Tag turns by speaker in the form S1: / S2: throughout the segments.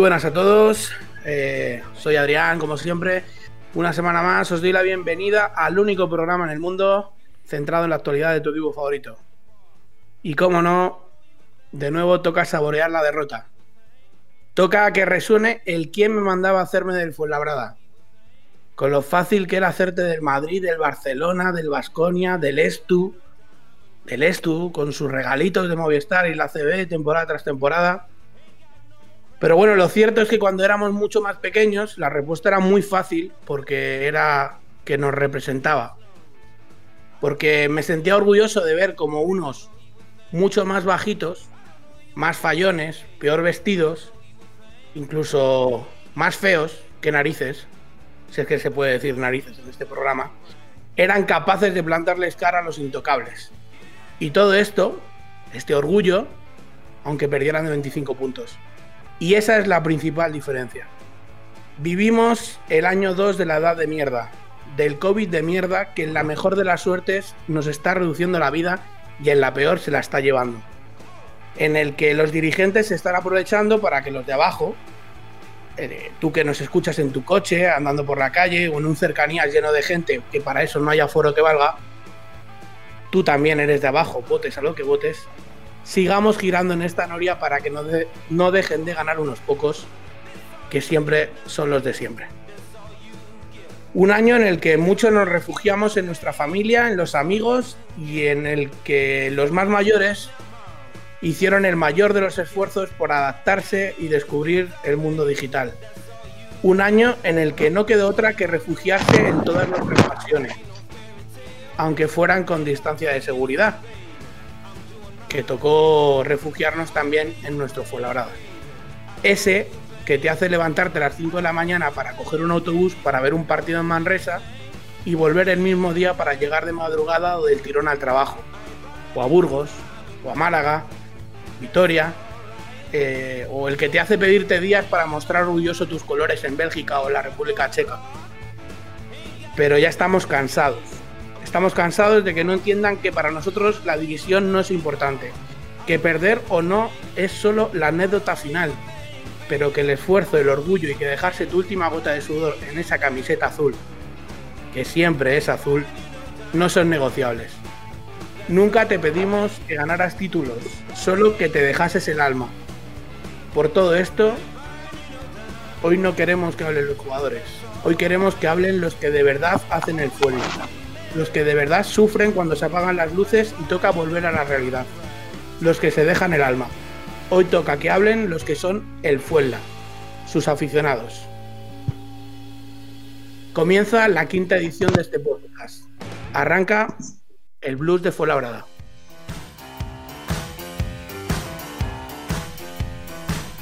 S1: Buenas a todos, eh, soy Adrián, como siempre. Una semana más os doy la bienvenida al único programa en el mundo centrado en la actualidad de tu equipo favorito. Y como no, de nuevo toca saborear la derrota. Toca que resuene el quién me mandaba hacerme del Fuenlabrada. Con lo fácil que era hacerte del Madrid, del Barcelona, del Vasconia, del Estu, del Estu, con sus regalitos de Movistar y la CB temporada tras temporada. Pero bueno, lo cierto es que cuando éramos mucho más pequeños, la respuesta era muy fácil porque era que nos representaba. Porque me sentía orgulloso de ver como unos mucho más bajitos, más fallones, peor vestidos, incluso más feos que narices, si es que se puede decir narices en este programa, eran capaces de plantarles cara a los intocables. Y todo esto, este orgullo, aunque perdieran de 25 puntos. Y esa es la principal diferencia. Vivimos el año 2 de la edad de mierda, del COVID de mierda que en la mejor de las suertes nos está reduciendo la vida y en la peor se la está llevando. En el que los dirigentes se están aprovechando para que los de abajo, eh, tú que nos escuchas en tu coche, andando por la calle o en un cercanías lleno de gente, que para eso no haya foro que valga, tú también eres de abajo, votes a lo que votes, sigamos girando en esta noria para que no, no dejen de ganar unos pocos, que siempre son los de siempre. Un año en el que muchos nos refugiamos en nuestra familia, en los amigos y en el que los más mayores hicieron el mayor de los esfuerzos por adaptarse y descubrir el mundo digital. Un año en el que no quedó otra que refugiarse en todas nuestras pasiones, aunque fueran con distancia de seguridad, que tocó refugiarnos también en nuestro Fuenlabrada. Ese que te hace levantarte a las 5 de la mañana para coger un autobús para ver un partido en Manresa y volver el mismo día para llegar de madrugada o del tirón al trabajo, o a Burgos, o a Málaga, Vitoria, eh, o el que te hace pedirte días para mostrar orgulloso tus colores en Bélgica o en la República Checa. Pero ya estamos cansados Estamos cansados de que no entiendan que para nosotros la división no es importante, que perder o no es solo la anécdota final, pero que el esfuerzo, el orgullo y que dejarse tu última gota de sudor en esa camiseta azul, que siempre es azul, no son negociables. Nunca te pedimos que ganaras títulos, solo que te dejases el alma. Por todo esto, hoy no queremos que hablen los jugadores, hoy queremos que hablen los que de verdad hacen el fuego los que de verdad sufren cuando se apagan las luces y toca volver a la realidad, los que se dejan el alma. Hoy toca que hablen los que son el Fuenla, sus aficionados. Comienza la quinta edición de este podcast. Arranca el blues de Fuenlabrada.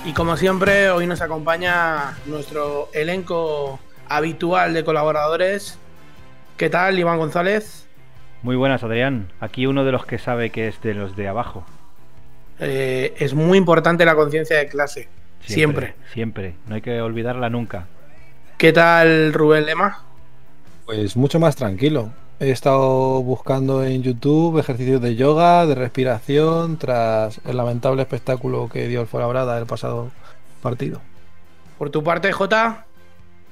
S1: Y como siempre, hoy nos acompaña nuestro elenco habitual de colaboradores ¿Qué tal, Iván González?
S2: Muy buenas, Adrián. Aquí uno de los que sabe que es de los de abajo.
S1: Eh, es muy importante la conciencia de clase. Siempre,
S2: siempre. No hay que olvidarla nunca.
S1: ¿Qué tal, Rubén Lema?
S3: Pues mucho más tranquilo. He estado buscando en YouTube ejercicios de yoga, de respiración, tras el lamentable espectáculo que dio el Fuenlabrada el pasado partido.
S1: Por tu parte, Jota.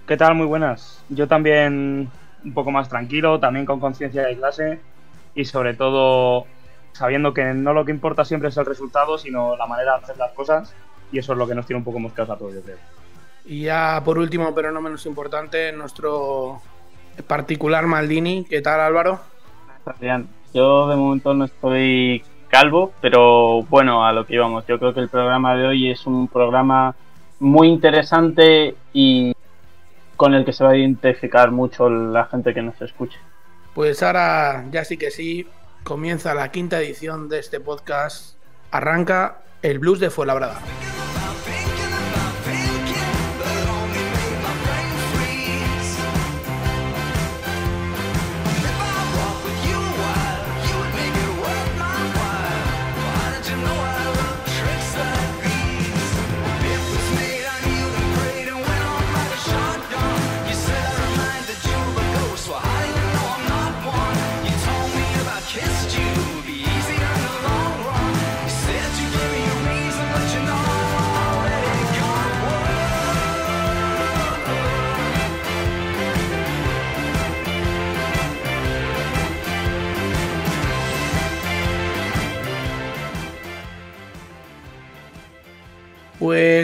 S4: ¿Qué tal? Muy buenas. Yo también un poco más tranquilo, también con conciencia de clase y sobre todo sabiendo que no lo que importa siempre es el resultado, sino la manera de hacer las cosas y eso es lo que nos tiene un poco mosqueados a todos, yo creo.
S1: Y ya por último, pero no menos importante, nuestro particular Maldini. ¿Qué tal Álvaro?
S5: Yo de momento no estoy calvo, pero bueno, a lo que íbamos, yo creo que el programa de hoy es un programa muy interesante y con el que se va a identificar mucho la gente que nos escuche.
S1: Pues ahora ya sí que sí, comienza la quinta edición de este podcast. Arranca el blues de Fuenlabrada.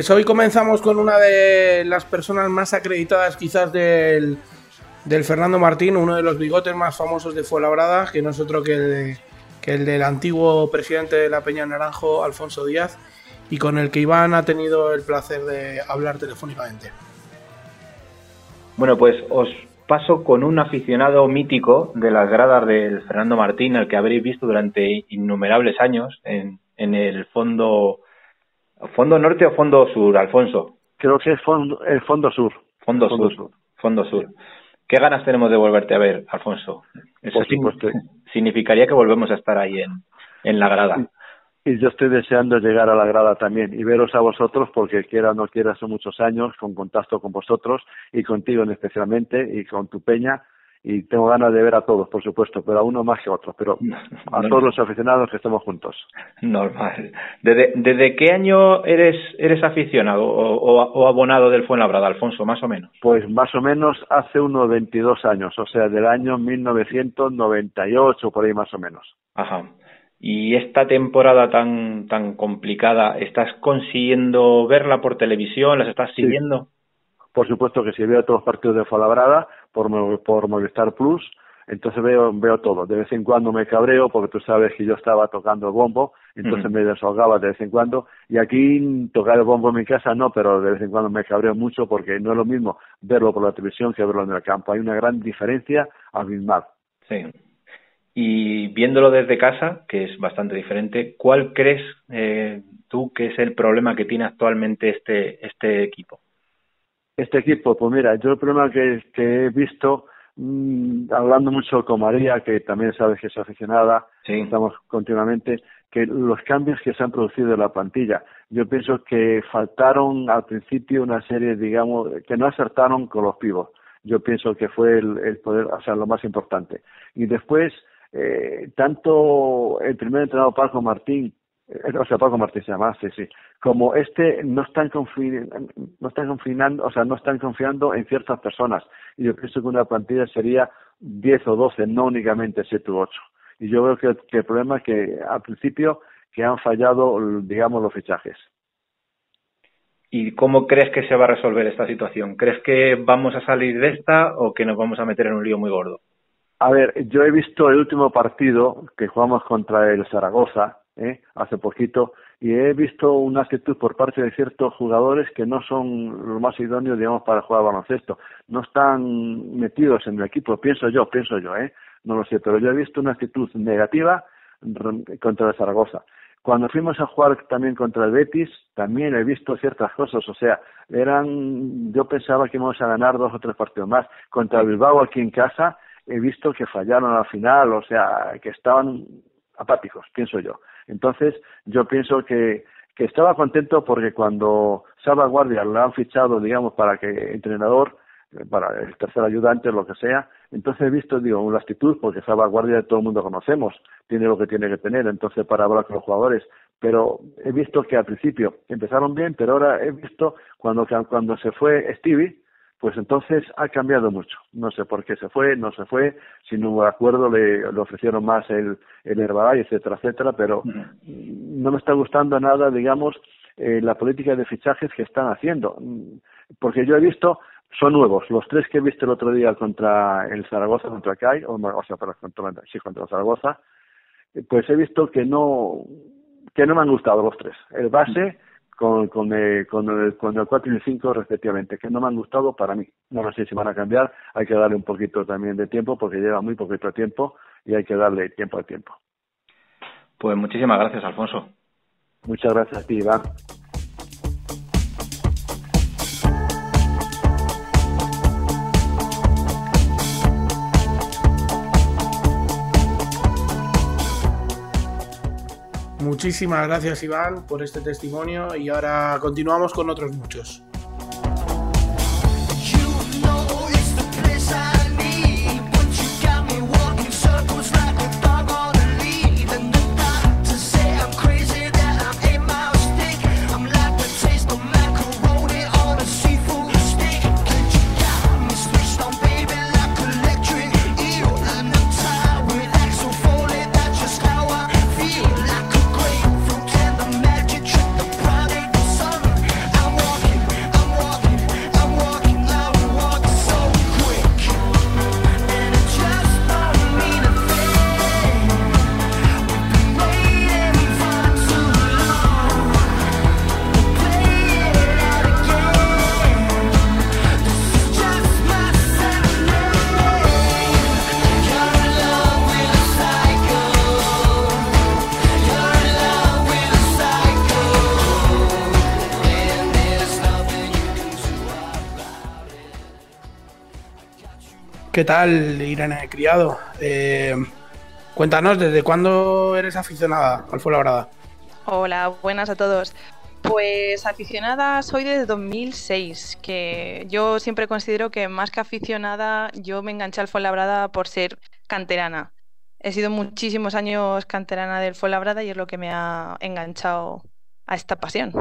S1: Pues hoy comenzamos con una de las personas más acreditadas quizás del, Fernando Martín, uno de los bigotes más famosos de Fuenlabrada, que no es otro que el, del antiguo presidente de la Peña Naranjo, Alfonso Díaz, y con el que Iván ha tenido el placer de hablar telefónicamente.
S6: Bueno, pues os paso con un aficionado mítico de las gradas del Fernando Martín, al que habréis visto durante innumerables años en el fondo ¿Fondo norte o fondo sur, Alfonso?
S7: Creo que es fondo, el fondo sur.
S6: Fondo, sur, Fondo sur. ¿Qué ganas tenemos de volverte a ver, Alfonso? Eso significaría que volvemos a estar ahí en, en la grada.
S7: Y yo estoy deseando llegar a la grada también y veros a vosotros porque quiera o no quiera son muchos años con contacto con vosotros y contigo especialmente y con tu peña y tengo ganas de ver a todos, por supuesto, pero a uno más que a otro, pero a todos los aficionados que estemos juntos.
S6: Normal. ¿Desde, desde qué año eres eres aficionado o, abonado del Fuenlabrada, Alfonso, más o menos?
S7: Pues más o menos hace unos 22 años, o sea, del año 1998, por ahí más o menos.
S6: Ajá. Y esta temporada tan tan complicada, ¿estás consiguiendo verla por televisión? ¿Las estás siguiendo?
S7: Por supuesto que si veo todos los partidos de Fuenlabrada por, por Movistar Plus, entonces veo, veo todo. De vez en cuando me cabreo porque tú sabes que yo estaba tocando el bombo, entonces me desahogaba de vez en cuando. Y aquí tocar el bombo en mi casa no, pero de vez en cuando me cabreo mucho porque no es lo mismo verlo por la televisión que verlo en el campo. Hay una gran diferencia abismal.
S6: Sí. Y viéndolo desde casa, que es bastante diferente, ¿cuál crees eh, tú que es el problema que tiene actualmente este, este equipo?
S7: Este equipo, pues mira, yo el problema que, he visto, mm, hablando mucho con María, que también sabes que es aficionada, estamos continuamente, que los cambios que se han producido en la plantilla, yo pienso que faltaron al principio una serie, digamos, que no acertaron con los pivos. Yo pienso que fue el, poder, o sea, lo más importante. Y después, eh, tanto el primer entrenador Paco Martín o sea, Paco Martín se llama, sí, sí, como este no están, no están confinando, o sea, no están confiando en ciertas personas. Y yo pienso que una plantilla sería 10 o 12, no únicamente 7 u 8. Y yo veo que, que el problema es que al principio que han fallado, digamos, los fichajes.
S6: ¿Y cómo crees que se va a resolver esta situación? ¿Crees que vamos a salir de esta o que nos vamos a meter en un lío muy gordo?
S7: A ver, yo he visto el último partido que jugamos contra el Zaragoza, ¿eh? hace poquito, y he visto una actitud por parte de ciertos jugadores que no son los más idóneos, digamos, para jugar baloncesto. No están metidos en el equipo, pienso yo, pienso yo, ¿eh? No lo sé, pero yo he visto una actitud negativa contra el Zaragoza. Cuando fuimos a jugar también contra el Betis, también he visto ciertas cosas, o sea, eran, yo pensaba que íbamos a ganar dos o tres partidos más. Contra el Bilbao aquí en casa, he visto que fallaron al final, o sea, que estaban apáticos, pienso yo. Entonces, yo pienso que, que estaba contento porque cuando Salvaguardia lo han fichado, digamos, para que entrenador, para el tercer ayudante, lo que sea, entonces he visto, digo, una actitud, porque Salvaguardia todo el mundo conocemos, tiene lo que tiene que tener, entonces para hablar con los jugadores, pero he visto que al principio empezaron bien, pero ahora he visto cuando, cuando se fue Stevie, pues entonces ha cambiado mucho. No sé por qué se fue, no se fue, si no hubo acuerdo le, ofrecieron más el, el Herbalife, etcétera, etcétera, pero no me está gustando nada, digamos, eh, la política de fichajes que están haciendo. Porque yo he visto, son nuevos, los tres que he visto el otro día contra el Zaragoza, contra CAI, o, o sea, contra, sí, contra el Zaragoza, pues he visto que no, que no me han gustado los tres. El base con, con, el, con, el, con el 4 y el 5 respectivamente, que no me han gustado para mí. No sé si van a cambiar, hay que darle un poquito también de tiempo porque lleva muy poquito tiempo y hay que darle tiempo al tiempo.
S6: Pues muchísimas gracias, Alfonso.
S7: Muchas gracias a ti, Iván.
S1: Muchísimas gracias Iván por este testimonio y ahora continuamos con otros muchos. ¿Qué tal, Irene Criado? Eh, cuéntanos, ¿desde cuándo eres aficionada al Fuenlabrada?
S8: Hola, buenas a todos. Pues aficionada soy desde 2006, que yo siempre considero que más que aficionada, yo me enganché al Fuenlabrada por ser canterana. He sido muchísimos años canterana del Fuenlabrada y es lo que me ha enganchado a esta pasión.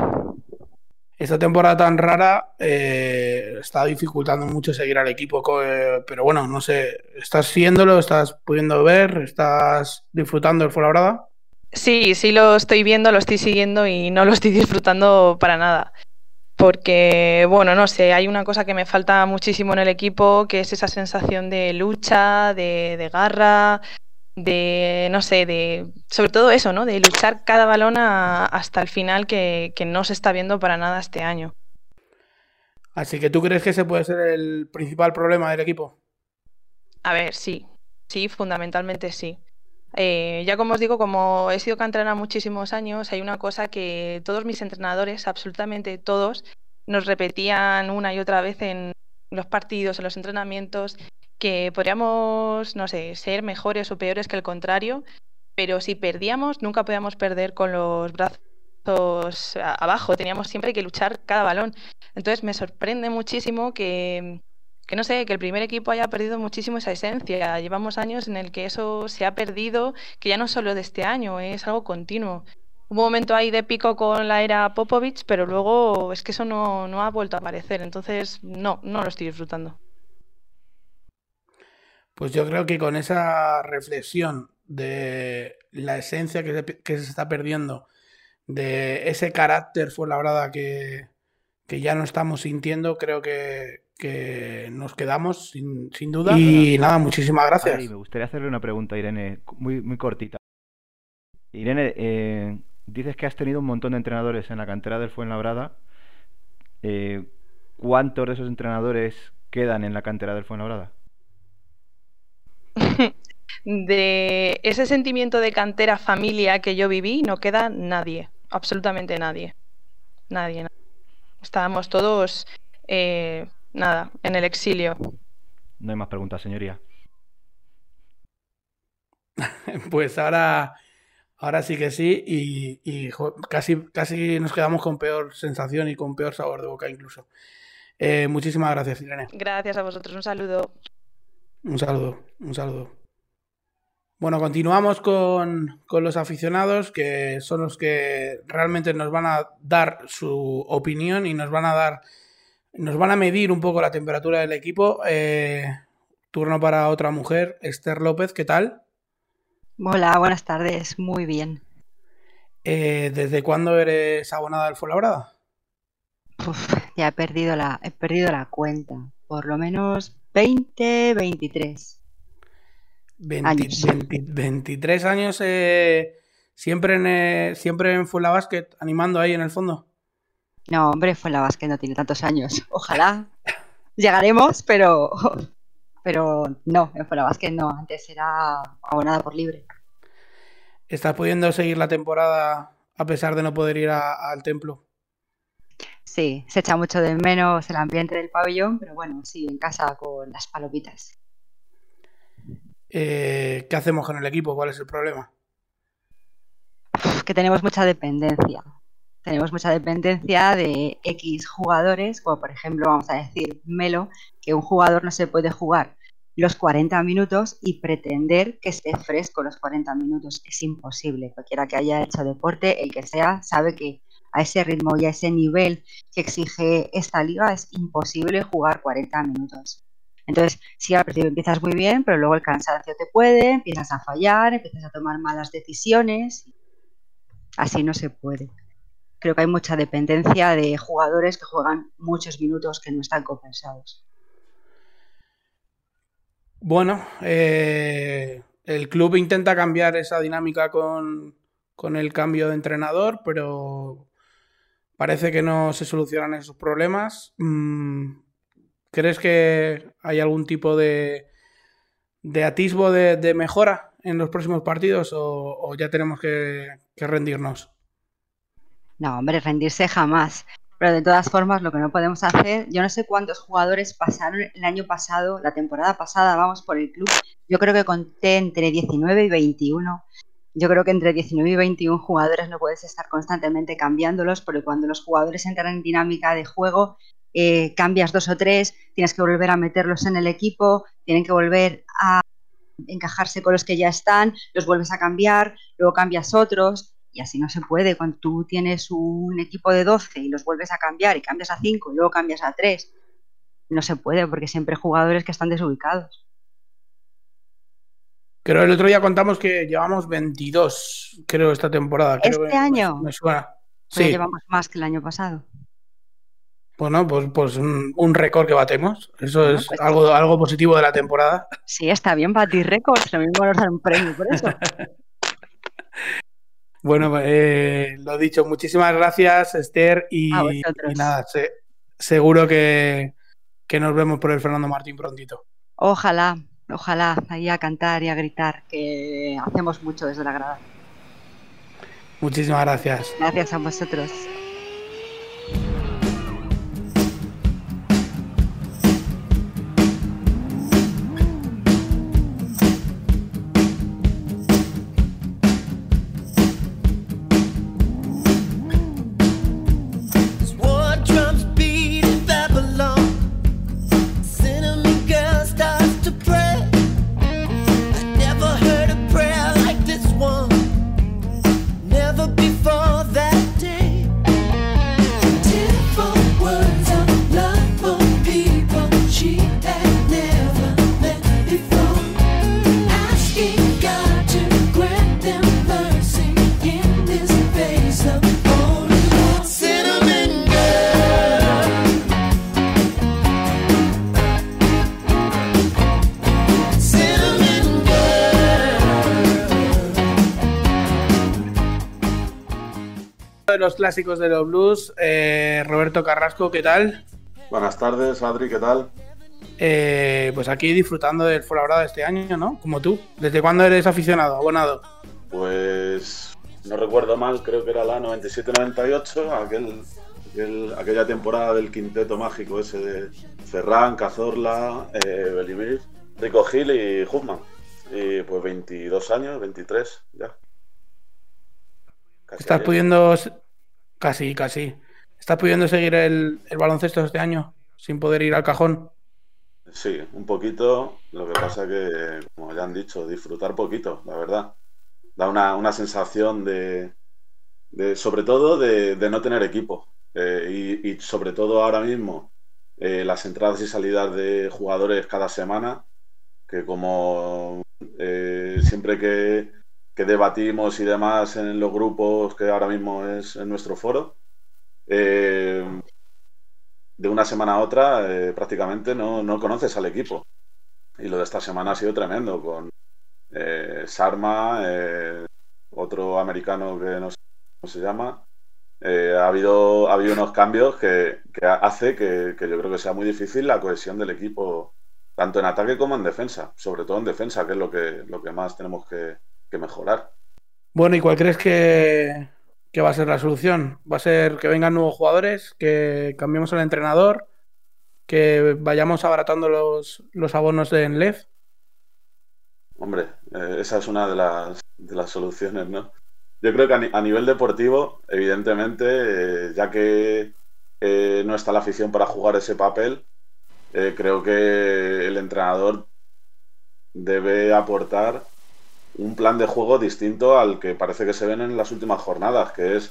S1: Esta temporada tan rara eh, está dificultando mucho seguir al equipo, eh, pero bueno, no sé, ¿estás siguiéndolo? ¿Estás pudiendo ver? ¿Estás disfrutando del Fuenlabrada?
S8: Sí, sí lo estoy viendo, lo estoy siguiendo y no lo estoy disfrutando para nada. Porque, bueno, no sé, hay una cosa que me falta muchísimo en el equipo, que es esa sensación de lucha, de, de garra, de, no sé, de, sobre todo eso, ¿no? De luchar cada balón hasta el final que, que no se está viendo para nada este año.
S1: Así que tú crees que ese puede ser el principal problema del equipo.
S8: A ver, sí, sí, fundamentalmente sí. Eh, ya como os digo, como he sido canterana muchísimos años, hay una cosa que todos mis entrenadores, absolutamente todos, nos repetían una y otra vez en los partidos, en los entrenamientos, que podríamos, no sé, ser mejores o peores que el contrario, pero si perdíamos, nunca podíamos perder con los brazos abajo, teníamos siempre que luchar cada balón. Entonces me sorprende muchísimo que, que no sé, que el primer equipo haya perdido muchísimo esa esencia. Llevamos años en el que eso se ha perdido, que ya no solo de este año, es algo continuo. Un momento ahí de pico con la era Popovich, pero luego es que eso no, no ha vuelto a aparecer. Entonces, no, no lo estoy disfrutando.
S1: Pues yo creo que con esa reflexión de la esencia que se, que se está perdiendo, de ese carácter fue la que, que ya no estamos sintiendo, creo que, que nos quedamos sin, sin duda. Y nada, muchísimas gracias.
S2: Ay, me gustaría hacerle una pregunta, Irene, muy, muy cortita. Irene, eh, dices que has tenido un montón de entrenadores en la cantera del Fuenlabrada. Eh, ¿Cuántos de esos entrenadores quedan en la cantera del Fuenlabrada?
S8: de ese sentimiento de cantera familia que yo viví, no queda nadie, absolutamente nadie. Nadie. Estábamos todos, eh, nada, en el exilio.
S2: No hay más preguntas, señoría.
S1: pues ahora, ahora sí que sí, y, y casi, casi nos quedamos con peor sensación y con peor sabor de boca incluso. Eh, muchísimas gracias, Irene.
S8: Gracias a vosotros, un saludo.
S1: Un saludo, un saludo. Bueno, continuamos con, con, los aficionados, que son los que realmente nos van a dar su opinión y nos van a dar, nos van a medir un poco la temperatura del equipo. Eh, turno para otra mujer, Esther López, ¿qué tal?
S9: Hola, buenas tardes, muy bien.
S1: Eh, ¿Desde cuándo eres abonada al Fuenlabrada?
S9: ya he perdido la, he perdido la cuenta. Por lo menos 20, 23.
S1: 20, años. 20, 23 años eh, siempre en eh, siempre en Fuela Basket, animando ahí en el fondo.
S9: No, hombre, Fuela Basket no tiene tantos años. Ojalá llegaremos, pero pero no, en Fuela Basket no. Antes era abonada por libre.
S1: ¿Estás pudiendo seguir la temporada a pesar de no poder ir a, al templo?
S9: Sí, se echa mucho de menos el ambiente del pabellón, pero bueno, sí, en casa con las palomitas.
S1: Eh, ¿Qué hacemos con el equipo? ¿Cuál es el problema?
S9: Que tenemos mucha dependencia. Tenemos mucha dependencia de X jugadores, como por ejemplo, vamos a decir, Melo, que un jugador no se puede jugar los 40 minutos y pretender que esté fresco los 40 minutos. Es imposible. Cualquiera que haya hecho deporte, el que sea, sabe que a ese ritmo y a ese nivel que exige esta liga es imposible jugar 40 minutos. Entonces, si al principio empiezas muy bien, pero luego el cansancio te puede, empiezas a fallar, empiezas a tomar malas decisiones. Así no se puede. Creo que hay mucha dependencia de jugadores que juegan muchos minutos que no están compensados.
S1: Bueno, eh, el club intenta cambiar esa dinámica con, con el cambio de entrenador, pero Parece que no se solucionan esos problemas. Mm, ¿Crees que hay algún tipo de, de atisbo de, mejora en los próximos partidos o, ya tenemos que, rendirnos?
S9: No, hombre, rendirse jamás. Pero de todas formas, lo que no podemos hacer, yo no sé cuántos jugadores pasaron el año pasado, la temporada pasada, vamos por el club. Yo creo que conté entre 19 y 21. Yo creo que entre 19 y 21 jugadores no puedes estar constantemente cambiándolos, porque cuando los jugadores entran en dinámica de juego, eh, cambias dos o tres, tienes que volver a meterlos en el equipo, tienen que volver a encajarse con los que ya están, los vuelves a cambiar, luego cambias otros y así no se puede. Cuando tú tienes un equipo de 12 y los vuelves a cambiar y cambias a 5 y luego cambias a 3, no se puede porque siempre hay jugadores que están desubicados.
S1: Creo el otro día contamos que llevamos 22, creo, esta temporada.
S9: ¿Este año?
S1: Me, suena.
S9: Pues sí. llevamos más que el año pasado.
S1: Bueno, pues, pues un, récord que batemos. Eso es pues algo, algo positivo de la temporada.
S9: Sí, está bien batir récords. Lo mismo nos dan un premio por eso.
S1: bueno, eh, lo dicho, muchísimas gracias, Esther. Y, nada, seguro que, que nos vemos por el Fernando Martín prontito.
S9: Ojalá, ojalá, ahí a cantar y a gritar, que hacemos mucho desde la grada.
S1: Muchísimas gracias.
S9: Gracias a vosotros.
S1: Los clásicos de los blues. Eh, Roberto Carrasco, ¿qué tal?
S10: Buenas tardes, Adri, ¿qué tal?
S1: Eh, pues aquí disfrutando del de este año, ¿no? Como tú. ¿Desde cuándo eres aficionado, abonado?
S10: Pues no recuerdo mal, creo que era la 97-98, aquel, aquella temporada del quinteto mágico ese de Ferran, Cazorla, eh, Belimir, Rico Gil y Huffman. Y pues 22 años, 23 ya.
S1: ¿Estás pudiendo Casi, casi. ¿Estás pudiendo seguir el, baloncesto este año sin poder ir al cajón?
S10: Sí, un poquito. Lo que pasa que, como ya han dicho, disfrutar poquito, la verdad. Da una, sensación de, sobre todo, de, no tener equipo. Eh, y, sobre todo ahora mismo, eh, las entradas y salidas de jugadores cada semana, que como eh, siempre que que debatimos y demás en los grupos que ahora mismo es en nuestro foro, eh, de una semana a otra eh, prácticamente no, no, conoces al equipo. Y lo de esta semana ha sido tremendo, con eh, Sarma, otro americano que no sé cómo se llama. ha, habido, ha habido unos cambios que, que hace que, que yo creo que sea muy difícil la cohesión del equipo, tanto en ataque como en defensa, sobre todo en defensa, que es lo que, lo que más tenemos que, que mejorar.
S1: Bueno, ¿y cuál crees que, va a ser la solución? ¿Va a ser que vengan nuevos jugadores, que cambiemos el entrenador, que vayamos abaratando los, los abonos de Enlef?
S10: Hombre, eh, esa es una de las, de las soluciones, ¿no? Yo creo que a, nivel deportivo, evidentemente, eh, ya que eh, no está la afición para jugar ese papel, creo que el entrenador debe aportar un plan de juego distinto al que parece que se ven en las últimas jornadas, que es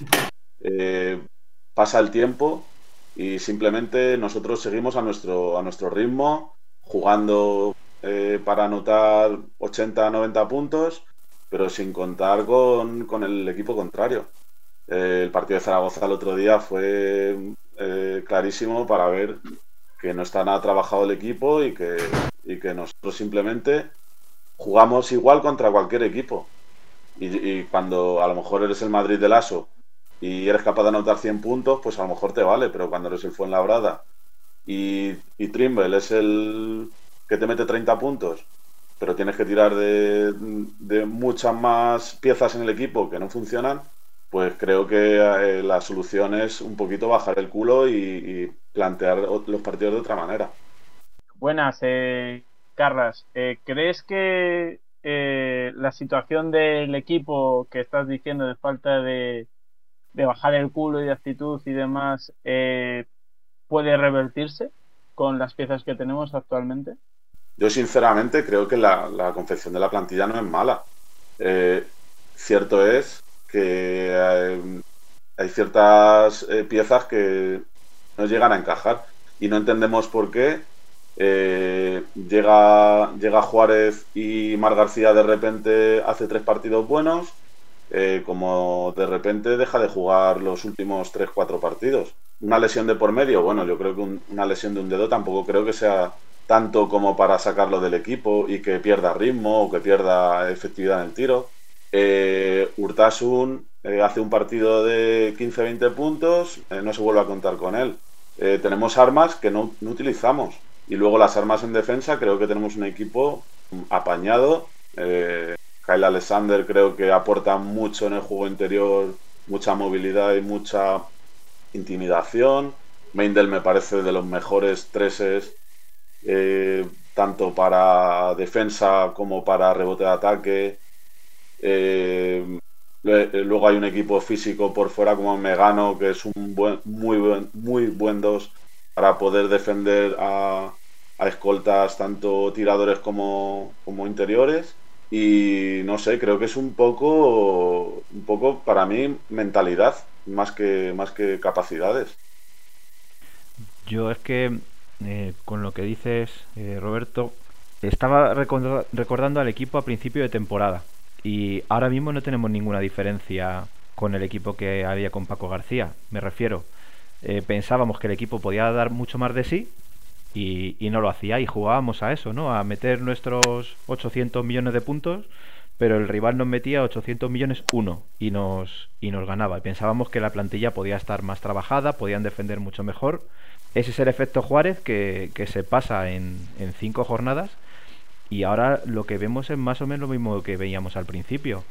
S10: eh, pasa el tiempo y simplemente nosotros seguimos a nuestro, a nuestro ritmo, jugando eh, para anotar 80-90 puntos, pero sin contar con, el equipo contrario. Eh, el partido de Zaragoza el otro día fue clarísimo para ver que no está nada trabajado el equipo y que, y que nosotros simplemente jugamos igual contra cualquier equipo. Y, cuando a lo mejor eres el Madrid del ASO y eres capaz de anotar 100 puntos, pues a lo mejor te vale, pero cuando eres el Fuenlabrada y, y Trimble es el que te mete 30 puntos, pero tienes que tirar de, muchas más piezas en el equipo que no funcionan, pues creo que eh, la solución es un poquito bajar el culo y, plantear los partidos de otra manera.
S5: Buenas, eh, Carlas. Eh, ¿Crees que eh, la situación del equipo que estás diciendo de falta de, bajar el culo y de actitud y demás puede revertirse con las piezas que tenemos actualmente?
S10: Yo sinceramente creo que la, la confección de la plantilla no es mala. cierto es que eh, hay, ciertas eh, piezas que no llegan a encajar y no entendemos por qué eh, llega, llega Juárez y Mar García de repente hace tres partidos buenos, como de repente deja de jugar los últimos tres, cuatro partidos. Una lesión de por medio, bueno, yo creo que una lesión de un dedo tampoco creo que sea tanto como para sacarlo del equipo y que pierda ritmo o que pierda efectividad en el tiro. Eh, Urtasun eh, hace un partido de 15-20 puntos, eh, no se vuelve a contar con él. Eh, tenemos armas que no, utilizamos. Y luego las armas en defensa, creo que tenemos un equipo apañado. Kyle Alexander creo que aporta mucho en el juego interior, mucha movilidad y mucha intimidación. Meindel me parece de los mejores treses, tanto para defensa como para rebote de ataque. Eh, luego hay un equipo físico por fuera como Megano, que es un muy buen, muy buen para poder defender a, escoltas tanto tiradores como, como, interiores. Y no sé, creo que es un poco, un poco para mí mentalidad más que, más que capacidades.
S2: Yo es que eh, con lo que dices, eh, Roberto, estaba recordando al equipo a principio de temporada y ahora mismo no tenemos ninguna diferencia con el equipo que había con Paco García. Me refiero, eh, pensábamos que el equipo podía dar mucho más de sí y, no lo hacía y jugábamos a eso, ¿no? A meter nuestros 800 millones de puntos, pero el rival nos metía 800 millones uno y nos, y nos ganaba. Y pensábamos que la plantilla podía estar más trabajada, podían defender mucho mejor. Ese es el efecto Juárez que, que se pasa en, en cinco jornadas y ahora lo que vemos es más o menos lo mismo que veíamos al principio.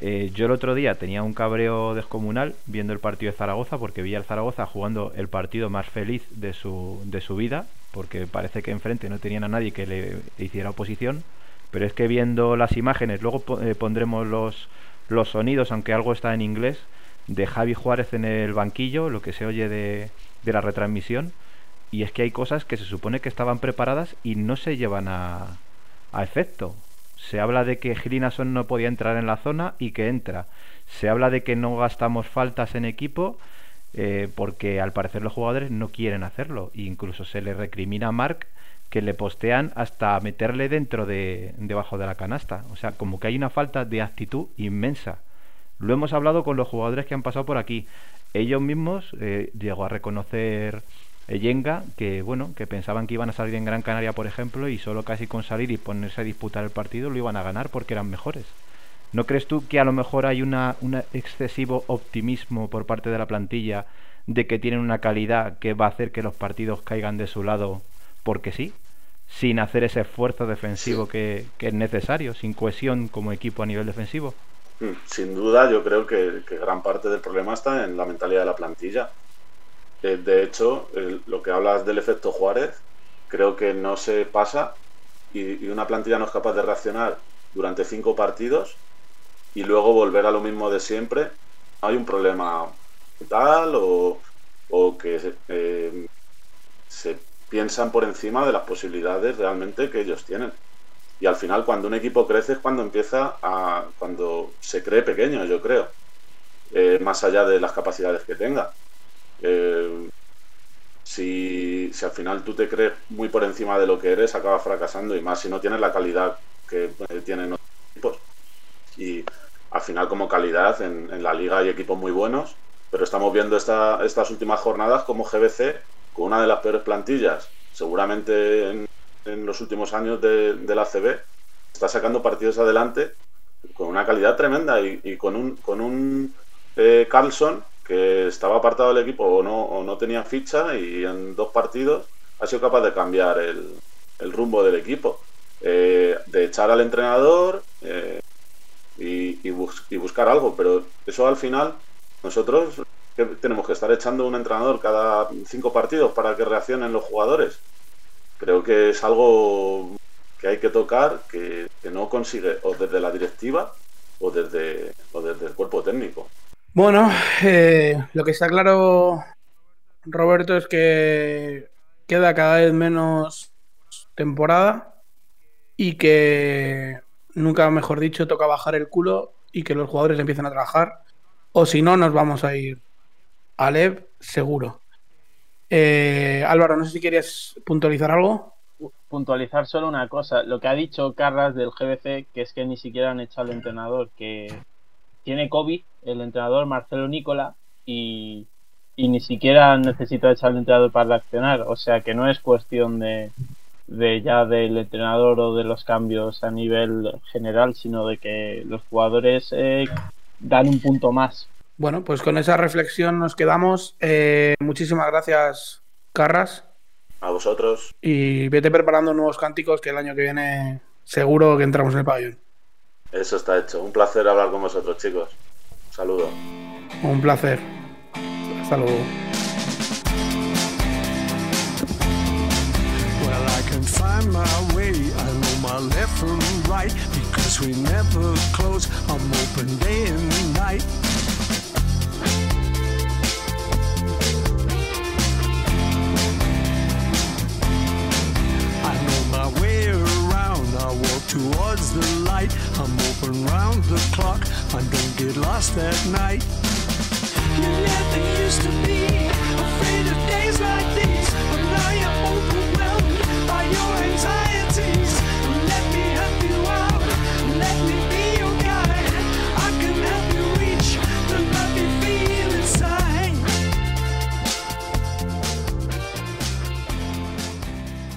S2: Eh, yo el otro día tenía un cabreo descomunal viendo el partido de Zaragoza porque vi al Zaragoza jugando el partido más feliz de su, de su vida porque parece que enfrente no tenían a nadie que le hiciera oposición. Pero es que viendo las imágenes, luego eh, pondremos los, los sonidos, aunque algo está en inglés, de Javi Juárez en el banquillo, lo que se oye de, de la retransmisión. Y es que hay cosas que se supone que estaban preparadas y no se llevan a, a efecto. Se habla de que Girinason no podía entrar en la zona y que entra. Se habla de que no gastamos faltas en equipo eh, porque al parecer los jugadores no quieren hacerlo. E incluso se le recrimina a Mark que le postean hasta meterle dentro de debajo de la canasta. O sea, como que hay una falta de actitud inmensa. Lo hemos hablado con los jugadores que han pasado por aquí. Ellos mismos eh, llegó a reconocer Yenga, que bueno, que pensaban que iban a salir en Gran Canaria, por ejemplo, y solo casi con salir y ponerse a disputar el partido lo iban a ganar porque eran mejores. ¿No crees tú que a lo mejor hay una, un excesivo optimismo por parte de la plantilla de que tienen una calidad que va a hacer que los partidos caigan de su lado porque sí? Sin hacer ese esfuerzo defensivo que, es necesario, sin cohesión como equipo a nivel defensivo.
S10: Mm, sin duda, yo creo que gran parte del problema está en la mentalidad de la plantilla de hecho, lo que hablas del efecto Juárez, creo que no se pasa y, una plantilla no es capaz de reaccionar durante cinco partidos y luego volver a lo mismo de siempre. Hay un problema tal o, que eh, se piensan por encima de las posibilidades realmente que ellos tienen. Y al final, cuando un equipo crece es cuando empieza a. cuando se cree pequeño, yo creo. Eh, más allá de las capacidades que tenga. Eh, si, al final tú te crees muy por encima de lo que eres, acabas fracasando y más si no tienes la calidad que tienen otros equipos. Y al final como calidad en, la liga hay equipos muy buenos, pero estamos viendo esta, estas últimas jornadas como GBC, con una de las peores plantillas, seguramente en, los últimos años de, la CB, está sacando partidos adelante con una calidad tremenda y, con un, con un eh, Carlson que estaba apartado del equipo o no, o no tenía ficha y en dos partidos ha sido capaz de cambiar el, rumbo del equipo, eh, de echar al entrenador y, buscar algo, pero eso al final Nosotros tenemos que estar echando un entrenador cada cinco partidos para que reaccionen los jugadores. Creo que es algo que hay que tocar que, no consigue o desde la directiva o desde, o desde el cuerpo técnico.
S1: Bueno, eh, lo que está claro, Roberto, es que queda cada vez menos temporada y que nunca mejor dicho toca bajar el culo y que los jugadores empiecen a trabajar o si no nos vamos a ir a Lev seguro. Eh, Álvaro, no sé si querías puntualizar algo.
S5: Puntualizar solo una cosa, lo que ha dicho Carras del GBC, que es que ni siquiera han echado al entrenador, que tiene COVID, el entrenador Marcelo Nicola, y, y ni siquiera necesita echar al entrenador para reaccionar, o sea que no es cuestión de, de ya del entrenador o de los cambios a nivel general, sino de que los jugadores eh, dan un punto más.
S1: Bueno, pues con esa reflexión nos quedamos. Eh, muchísimas gracias, Carras.
S10: A vosotros.
S1: Y vete preparando nuevos cánticos que el año que viene seguro que entramos en el pabellón.
S10: Eso está hecho. Un placer hablar con vosotros, chicos. Un saludo.
S1: Un placer. Hasta luego. Find my way. I know my left from right because we never close. I'm open day and night. I know my way around. I walk towards the light. I'm open round the clock. I don't get lost at night. You never used to be afraid of days like these,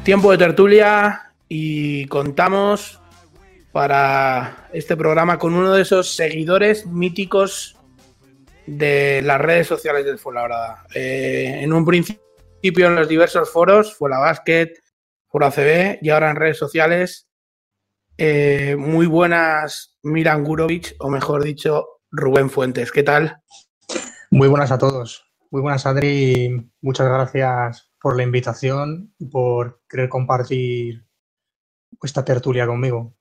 S1: Tiempo de tertulia y contamos para este programa con uno de esos seguidores míticos de las redes sociales del Fuenlabrada. Eh, en un principio en los diversos foros, Fuela Basket, Foro ACB y ahora en redes sociales. Eh, muy buenas, Miran Gurovic, o mejor dicho, Rubén Fuentes. ¿Qué tal?
S11: Muy buenas a todos. Muy buenas, Adri. Muchas gracias por la invitación y por querer compartir esta tertulia conmigo.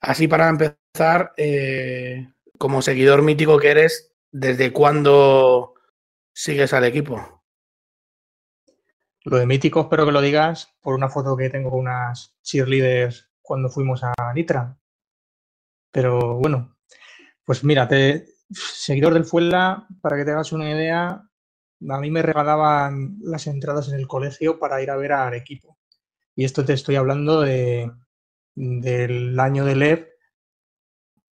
S1: Así para empezar, eh, como seguidor mítico que eres, ¿desde cuándo sigues al equipo?
S11: Lo de mítico espero que lo digas por una foto que tengo con unas cheerleaders cuando fuimos a Nitra. Pero bueno, pues mírate, seguidor del Fuela, para que te hagas una idea, a mí me regalaban las entradas en el colegio para ir a ver al equipo. Y esto te estoy hablando de, del año de LEP,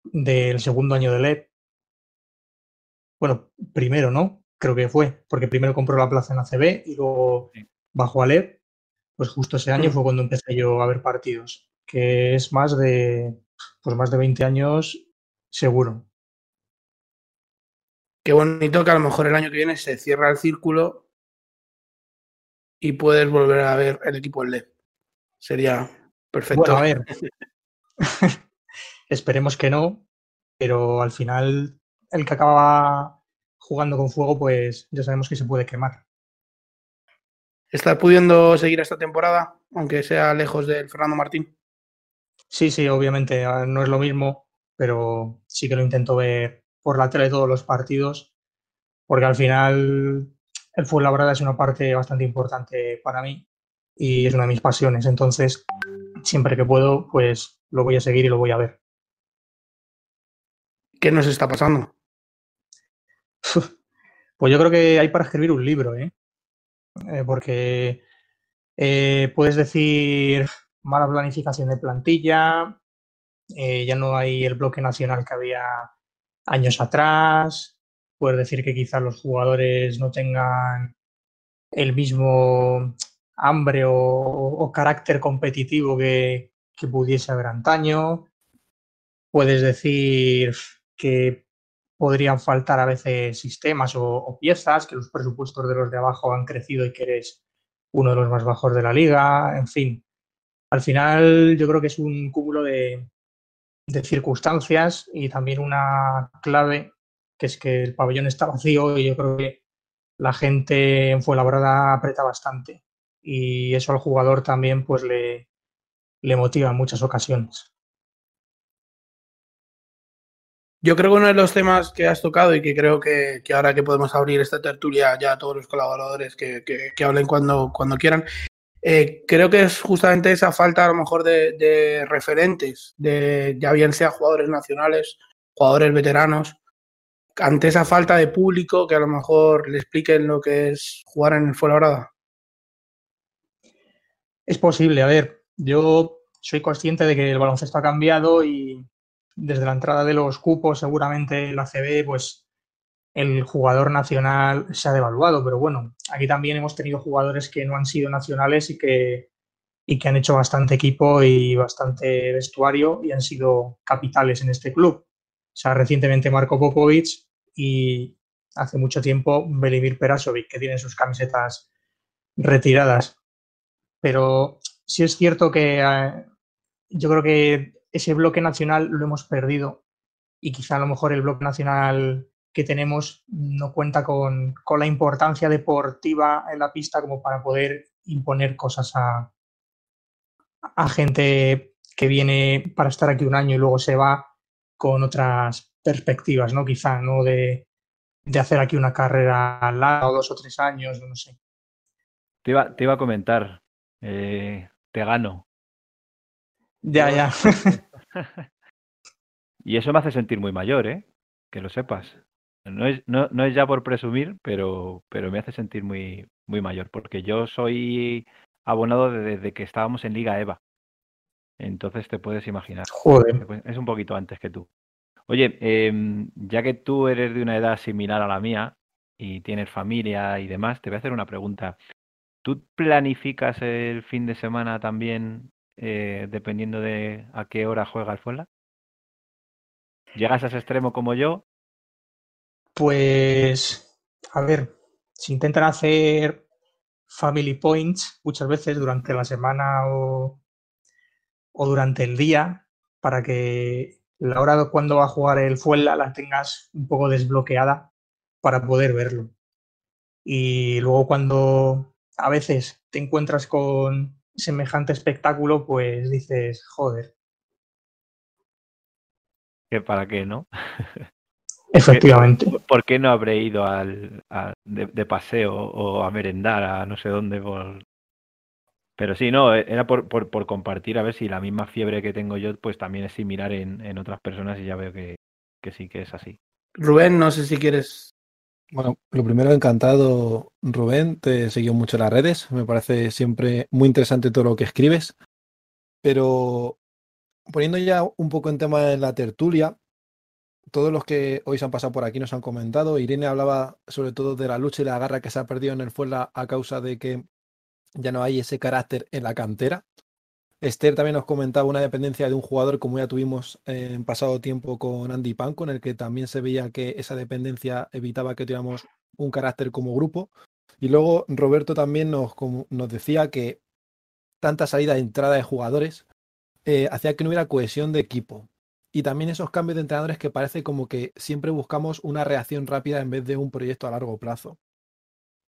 S11: del segundo año de LEP. Bueno, primero, ¿no? Creo que fue, porque primero compró la plaza en ACB y luego bajó a LEP. Pues justo ese año fue cuando empecé yo a ver partidos, que es más de, pues más de 20 años seguro.
S1: Qué bonito que a lo mejor el año que viene se cierra el círculo y puedes volver a ver el equipo en LED. Sería perfecto.
S11: Bueno, a ver. Esperemos que no, pero al final el que acaba jugando con fuego, pues ya sabemos que se puede quemar.
S1: ¿Estás pudiendo seguir esta temporada, aunque sea lejos del Fernando Martín?
S11: Sí, sí, obviamente no es lo mismo, pero sí que lo intento ver por la tele todos los partidos, porque al final el fútbol laboral es una parte bastante importante para mí y es una de mis pasiones. Entonces, siempre que puedo, pues lo voy a seguir y lo voy a ver.
S1: ¿Qué nos está pasando?
S11: Pues yo creo que hay para escribir un libro, ¿eh? Eh, porque eh, puedes decir mala planificación de plantilla, eh, ya no hay el bloque nacional que había años atrás, puedes decir que quizás los jugadores no tengan el mismo hambre o, carácter competitivo que, que pudiese haber antaño, puedes decir que podrían faltar a veces sistemas o, piezas, que los presupuestos de los de abajo han crecido y que eres uno de los más bajos de la liga, en fin. Al final yo creo que es un cúmulo de, de circunstancias y también una clave que es que el pabellón está vacío y yo creo que la gente en Fuenlabrada aprieta bastante y eso al jugador también pues le, le motiva en muchas ocasiones.
S1: Yo creo que uno de los temas que has tocado y que creo que, que ahora que podemos abrir esta tertulia ya a todos los colaboradores que, que, que hablen cuando, cuando quieran, eh, creo que es justamente esa falta a lo mejor de, referentes, de ya bien sea jugadores nacionales, jugadores veteranos, ante esa falta de público que a lo mejor le expliquen lo que es jugar en el Fuenlabrada.
S11: Es posible, a ver, yo soy consciente de que el baloncesto ha cambiado y desde la entrada de los cupos, seguramente la CB, pues el jugador nacional se ha devaluado, pero bueno, aquí también hemos tenido jugadores que no han sido nacionales y que, y que han hecho bastante equipo y bastante vestuario y han sido capitales en este club. O sea, recientemente Marco Popovic y hace mucho tiempo Belimir Perasovic, que tiene sus camisetas retiradas. Pero sí es cierto que eh, yo creo que ese bloque nacional lo hemos perdido y quizá a lo mejor el bloque nacional que tenemos no cuenta con, con, la importancia deportiva en la pista como para poder imponer cosas a, a gente que viene para estar aquí un año y luego se va con otras perspectivas, ¿no? Quizá, ¿no? De, de hacer aquí una carrera larga o dos o tres años, no sé.
S2: Te iba, te iba a comentar, eh, te gano.
S11: Ya, ya.
S2: y eso me hace sentir muy mayor, ¿eh? Que lo sepas. No es, no, no es ya por presumir, pero, pero me hace sentir muy, muy mayor, porque yo soy abonado desde que estábamos en Liga EVA. Entonces te puedes imaginar.
S11: Joder.
S2: Es un poquito antes que tú. Oye, eh, ya que tú eres de una edad similar a la mía y tienes familia y demás, te voy a hacer una pregunta. ¿Tú planificas el fin de semana también eh, dependiendo de a qué hora juega el Fuenla? ¿Llegas a ese extremo como yo?
S11: Pues, a ver, si intentan hacer family points muchas veces durante la semana o, o durante el día para que la hora de cuando va a jugar el Fuenla la tengas un poco desbloqueada para poder verlo. Y luego cuando a veces te encuentras con semejante espectáculo, pues dices, joder.
S2: ¿Que para qué, no?
S11: Efectivamente.
S2: ¿Por qué no habré ido al, a, de, de, paseo o a merendar a no sé dónde? Por... Pero sí, no, era por, por, por, compartir, a ver si la misma fiebre que tengo yo, pues también es similar en, en otras personas y ya veo que, que sí que es así.
S1: Rubén, no sé si quieres
S3: bueno, lo primero, encantado, Rubén. Te seguido mucho en las redes. Me parece siempre muy interesante todo lo que escribes. Pero poniendo ya un poco en tema de la tertulia, todos los que hoy se han pasado por aquí nos han comentado. Irene hablaba sobre todo de la lucha y la garra que se ha perdido en el Fuenla a causa de que ya no hay ese carácter en la cantera. Esther también nos comentaba una dependencia de un jugador como ya tuvimos en pasado tiempo con Andy Panco, en el que también se veía que esa dependencia evitaba que tuviéramos un carácter como grupo. Y luego Roberto también nos, decía que tanta salida e entrada de jugadores eh, hacía que no hubiera cohesión de equipo. Y también esos cambios de entrenadores que parece como que siempre buscamos una reacción rápida en vez de un proyecto a largo plazo.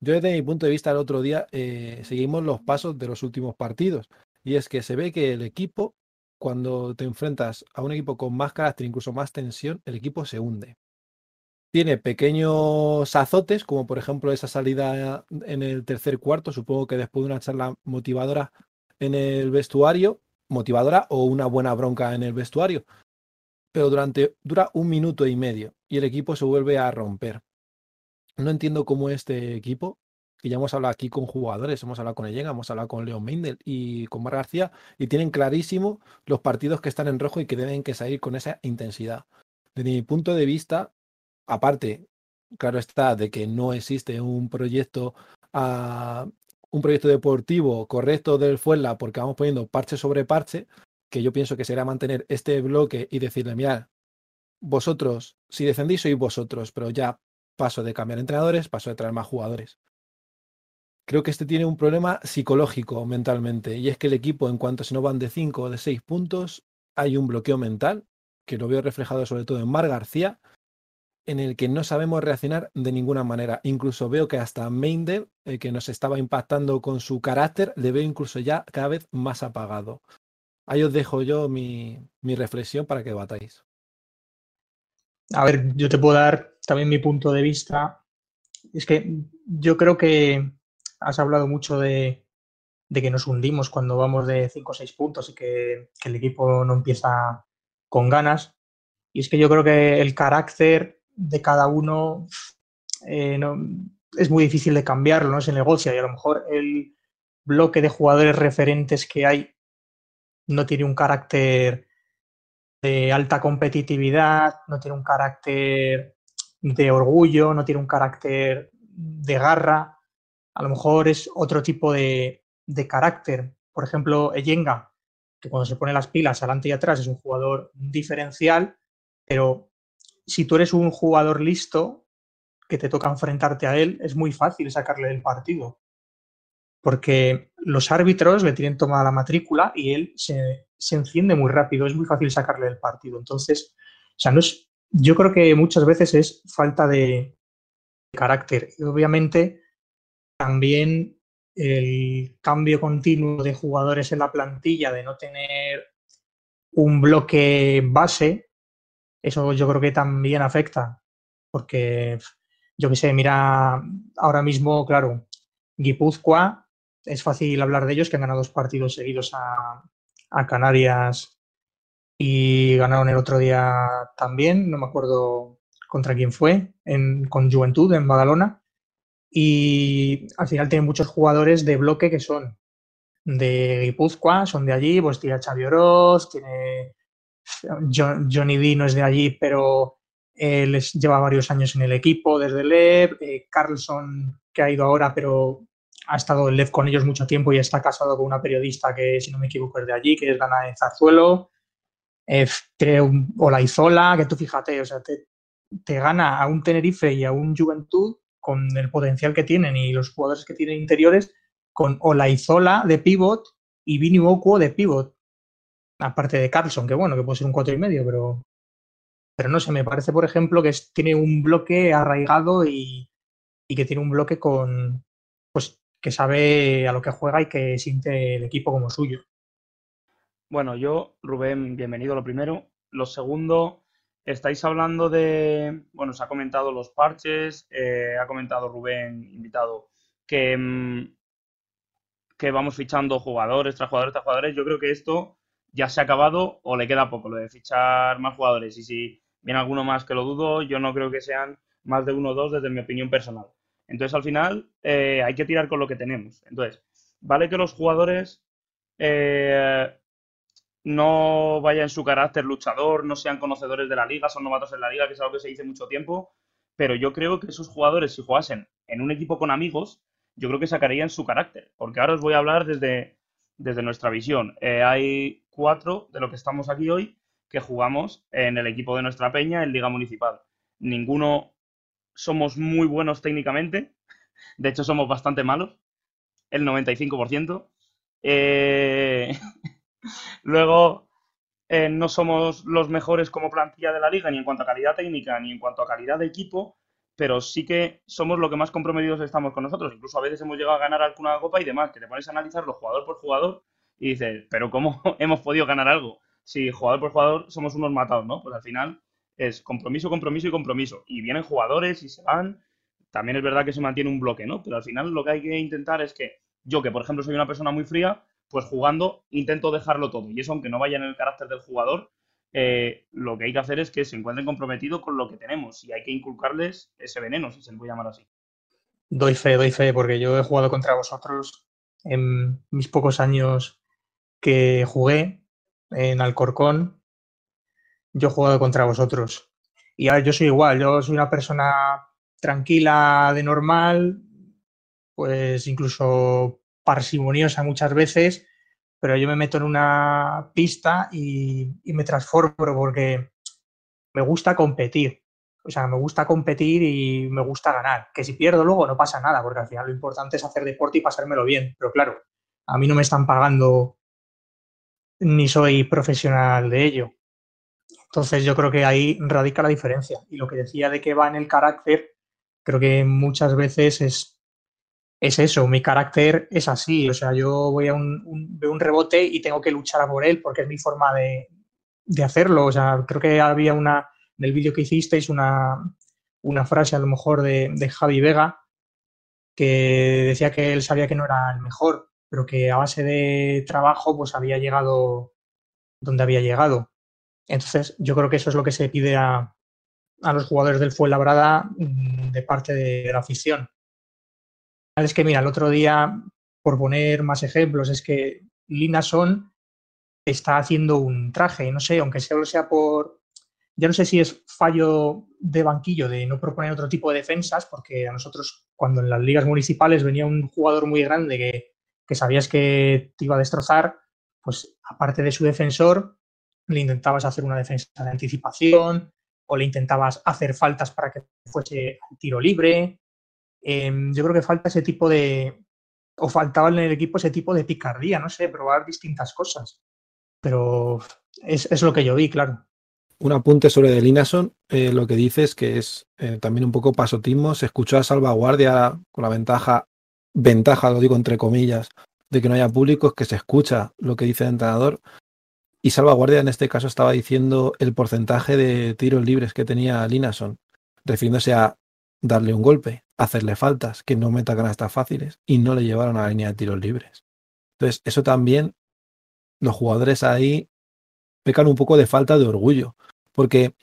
S3: Yo desde mi punto de vista el otro día eh, seguimos los pasos de los últimos partidos y es que se ve que el equipo, cuando te enfrentas a un equipo con más carácter, incluso más tensión, el equipo se hunde. Tiene pequeños azotes, como por ejemplo esa salida en el tercer cuarto, supongo que después de una charla motivadora en el vestuario, motivadora o una buena bronca en el vestuario. Pero durante dura un minuto y medio y el equipo se vuelve a romper. No entiendo cómo este equipo que ya hemos hablado aquí con jugadores, hemos hablado con Ellega, hemos hablado con León Mendel y con Mar García, y tienen clarísimo los partidos que están en rojo y que deben que salir con esa intensidad. Desde mi punto de vista, aparte, claro está, de que no existe un proyecto uh, un proyecto deportivo correcto del Fuenla porque vamos poniendo parche sobre parche, que yo pienso que será mantener este bloque y decirle, mira, vosotros, si descendís sois vosotros, pero ya paso de cambiar entrenadores, paso de traer más jugadores creo que este tiene un problema psicológico mentalmente, y es que el equipo, en cuanto se no van de 5 o de 6 puntos, hay un bloqueo mental, que lo veo reflejado sobre todo en Mar García, en el que no sabemos reaccionar de ninguna manera. Incluso veo que hasta Meindel, eh, que nos estaba impactando con su carácter, le veo incluso ya cada vez más apagado. Ahí os dejo yo mi, mi reflexión para que batáis.
S11: A ver, yo te puedo dar también mi punto de vista. Es que yo creo que has hablado mucho de, de que nos hundimos cuando vamos de 5 o 6 puntos y que, el equipo no empieza con ganas. Y es que yo creo que el carácter de cada uno eh, es muy difícil de cambiarlo, no se negocia y a lo mejor el bloque de jugadores referentes que hay no tiene un carácter de alta competitividad, no tiene un carácter de orgullo, no tiene un carácter de garra, a lo mejor es otro tipo de, de carácter. Por ejemplo, Eyenga, que cuando se pone las pilas adelante y atrás es un jugador diferencial, pero si tú eres un jugador listo que te toca enfrentarte a él, es muy fácil sacarle el partido. Porque los árbitros le tienen tomada la matrícula y él se, se enciende muy rápido, es muy fácil sacarle el partido. Entonces, o sea, no es, yo creo que muchas veces es falta de carácter. Y obviamente también el cambio continuo de jugadores en la plantilla, de no tener un bloque base, eso yo creo que también afecta. Porque, yo qué sé, mira, ahora mismo, claro, Guipúzcoa, es fácil hablar de ellos, que han ganado dos partidos seguidos a, Canarias y ganaron el otro día también, no me acuerdo contra quién fue, con Juventud en Badalona. Y al final tienen muchos jugadores de bloque que son de Guipúzcoa, son de allí, pues tiene Xavi Oroz, tiene Johnny D no es de allí, pero él lleva varios años en el equipo desde LEV, eh, Carlson que ha ido ahora, pero ha estado en LEV con ellos mucho tiempo y está casado con una periodista que, si no me equivoco, es de allí, que es Dana de Zarzuelo. Eh, creo Olaizola, que tú fíjate, o sea, te, te, gana a un Tenerife y a un Juventud con el potencial que tienen y los jugadores que tienen interiores, con Olaizola de pivot y Vini Okuo de pivot. Aparte de Carlson, que bueno, que puede ser un cuatro y medio, pero, pero no sé, me parece, por ejemplo, que tiene un bloque arraigado y, y que tiene un bloque con, pues que sabe a lo que juega y que siente el equipo como suyo.
S4: Bueno, yo, Rubén, bienvenido lo primero. Lo segundo, estáis hablando de, bueno, se ha comentado los parches, eh, ha comentado Rubén, invitado, que, mm, que vamos fichando jugadores tras jugadores tras jugadores. Yo creo que esto ya se ha acabado o le queda poco, lo de fichar más jugadores. Y si viene alguno más que lo dudo, yo no creo que sean más de uno o dos desde mi opinión personal. Entonces, al final, eh, hay que tirar con lo que tenemos. Entonces, vale que los jugadores eh, no vayan su carácter luchador, no sean conocedores de la liga, son novatos en la liga, que es algo que se dice mucho tiempo, pero yo creo que esos jugadores, si jugasen en un equipo con amigos, yo creo que sacarían su carácter. Porque ahora os voy a hablar desde, desde nuestra visión. Eh, hay cuatro de los que estamos aquí hoy que jugamos en el equipo de nuestra peña en Liga Municipal. Ninguno somos muy buenos técnicamente. De hecho, somos bastante malos. El 95%. Eh, luego, eh, no somos los mejores como plantilla de la liga, ni en cuanto a calidad técnica, ni en cuanto a calidad de equipo, pero sí que somos lo que más comprometidos estamos con nosotros. Incluso a veces hemos llegado a ganar alguna copa y demás, que te pones a analizarlo jugador por jugador y dices, pero ¿cómo hemos podido ganar algo? Si jugador por jugador somos unos matados, ¿no? Pues al final es compromiso, compromiso y compromiso. Y vienen jugadores y se van. También es verdad que se mantiene un bloque, ¿no? Pero al final lo que hay que intentar es que yo, que por ejemplo soy una persona muy fría, pues jugando intento dejarlo todo. Y eso, aunque no vaya en el carácter del jugador, eh, lo que hay que hacer es que se encuentren comprometidos con lo que tenemos y hay que inculcarles ese veneno, si se le puede llamar así.
S11: Doy fe, doy fe, porque yo he jugado contra vosotros en mis pocos años que jugué en Alcorcón yo he jugado contra vosotros. Y yo soy igual, yo soy una persona tranquila de normal, pues incluso parsimoniosa muchas veces, pero yo me meto en una pista y, me transformo porque me gusta competir. O sea, me gusta competir y me gusta ganar. Que si pierdo luego no pasa nada, porque al final lo importante es hacer deporte y pasármelo bien. Pero claro, a mí no me están pagando ni soy profesional de ello. Entonces yo creo que ahí radica la diferencia. Y lo que decía de que va en el carácter, creo que muchas veces es, es eso, mi carácter es así. O sea, yo voy a un, veo un rebote y tengo que luchar a por él porque es mi forma de, de hacerlo. O sea, creo que había una, en el vídeo que hicisteis, una, una frase a lo mejor de, de Javi Vega que decía que él sabía que no era el mejor, pero que a base de trabajo pues había llegado donde había llegado. Entonces, yo creo que eso es lo que se pide a, a los jugadores del Fuenlabrada mm, de parte de la afición. Es que, mira, el otro día, por poner más ejemplos, es que Linason está haciendo un traje, no sé, aunque solo sea por, ya no sé si es fallo de banquillo de no proponer otro tipo de defensas, porque a nosotros cuando en las ligas municipales venía un jugador muy grande que, que sabías que te iba a destrozar, pues aparte de su defensor, le intentabas hacer una defensa de anticipación o le intentabas hacer faltas para que fuese tiro libre. Eh, yo creo que falta ese tipo de, o faltaba en el equipo ese tipo de picardía, no sé, probar distintas cosas. Pero es, es lo que yo vi, claro.
S3: Un apunte sobre de Linason, eh, lo que dices que es eh, también un poco pasotismo, se escuchó a salvaguardia con la ventaja, ventaja, lo digo entre comillas, de que no haya público, es que se escucha lo que dice el entrenador. Y salvaguardia en este caso estaba diciendo el porcentaje de tiros libres que tenía Linason, refiriéndose a darle un golpe, hacerle faltas, que no meta canastas fáciles y no le llevaron a la línea de tiros libres. Entonces, eso también, los jugadores ahí pecan un poco de falta de orgullo, porque